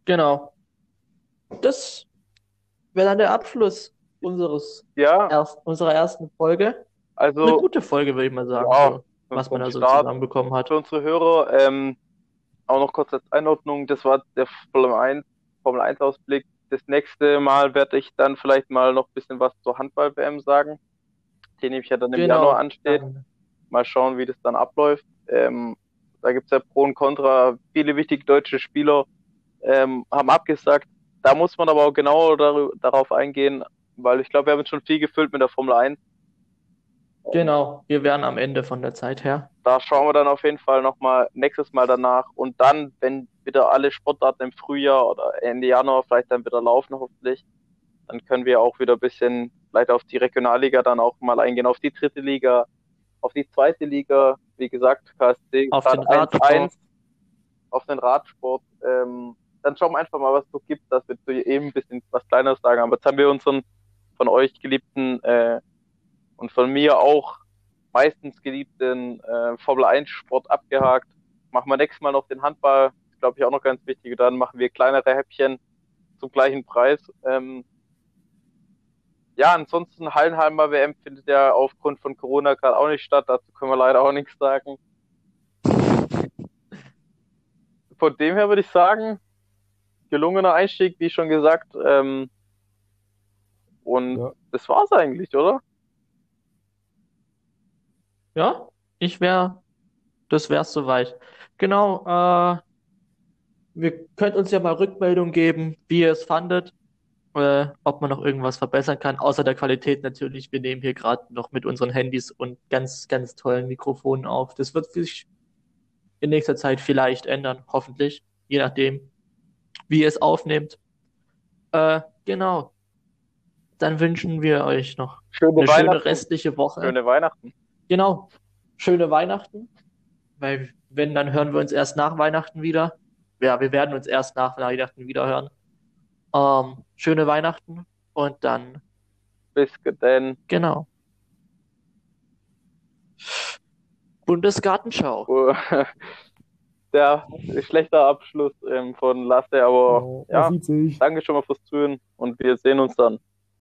Genau. Das wäre dann der Abschluss unseres Ja, erst, unserer ersten Folge. Eine also gute Folge, würde ich mal sagen, Ja, so, was man da so zusammenbekommen hat. für unsere Hörer, ähm, auch noch kurz als Einordnung, das war der Formel 1, Formel 1 Ausblick. Das nächste Mal werde ich dann vielleicht mal noch ein bisschen was zur Handball-WM sagen, die nämlich ja dann im Genau. Januar ansteht. Mal schauen, wie das dann abläuft. Ähm, da gibt's ja Pro und Contra. Viele wichtige deutsche Spieler ähm, haben abgesagt. Da muss man aber auch genauer darü- darauf eingehen, weil ich glaube, wir haben jetzt schon viel gefüllt mit der Formel 1. genau, wir wären am Ende von der Zeit her. Da schauen wir dann auf jeden Fall nochmal nächstes Mal danach. Und dann, wenn wieder alle Sportarten im Frühjahr oder Ende Januar vielleicht dann wieder laufen, hoffentlich, dann können wir auch wieder ein bisschen vielleicht auf die Regionalliga dann auch mal eingehen, auf die dritte Liga, auf die zweite Liga, wie gesagt, KSC Auf den Radsport. 1-1, auf den Radsport. Ähm, dann schauen wir einfach mal, was es so gibt, dass wir zu eben ein bisschen was Kleineres sagen. Aber jetzt haben wir unseren von euch geliebten äh, und von mir auch meistens geliebten äh, Formel 1 Sport abgehakt. Machen wir nächstes Mal noch den Handball, glaube ich auch noch ganz wichtig. Dann machen wir kleinere Häppchen zum gleichen Preis. Ähm, ja, ansonsten Hallenhalmer WM findet ja aufgrund von Corona gerade auch nicht statt. Dazu können wir leider auch nichts sagen. Von dem her würde ich sagen, gelungener Einstieg, wie schon gesagt. Ähm, und Ja. das war's eigentlich, oder? Ja, ich wäre, das wär's soweit. Genau, äh, wir könnt uns ja mal Rückmeldung geben, wie ihr es fandet, äh, ob man noch irgendwas verbessern kann, außer der Qualität natürlich. Wir nehmen hier gerade noch mit unseren Handys und ganz, ganz tollen Mikrofonen auf. Das wird sich in nächster Zeit vielleicht ändern, hoffentlich, je nachdem, wie ihr es aufnehmt. Äh, genau. Dann wünschen wir euch noch Schöne eine schöne restliche Woche. Schöne Weihnachten. Genau. Schöne Weihnachten. Weil, wenn, dann hören wir uns erst nach Weihnachten wieder. Ja, wir werden uns erst nach Weihnachten wieder hören. Ähm, schöne Weihnachten und dann, Bis denn. genau. Bundesgartenschau. Der schlechter Abschluss ähm, von Lasse, aber Oh, ja, man sieht sich. danke schon mal fürs Zuhören und wir sehen uns dann.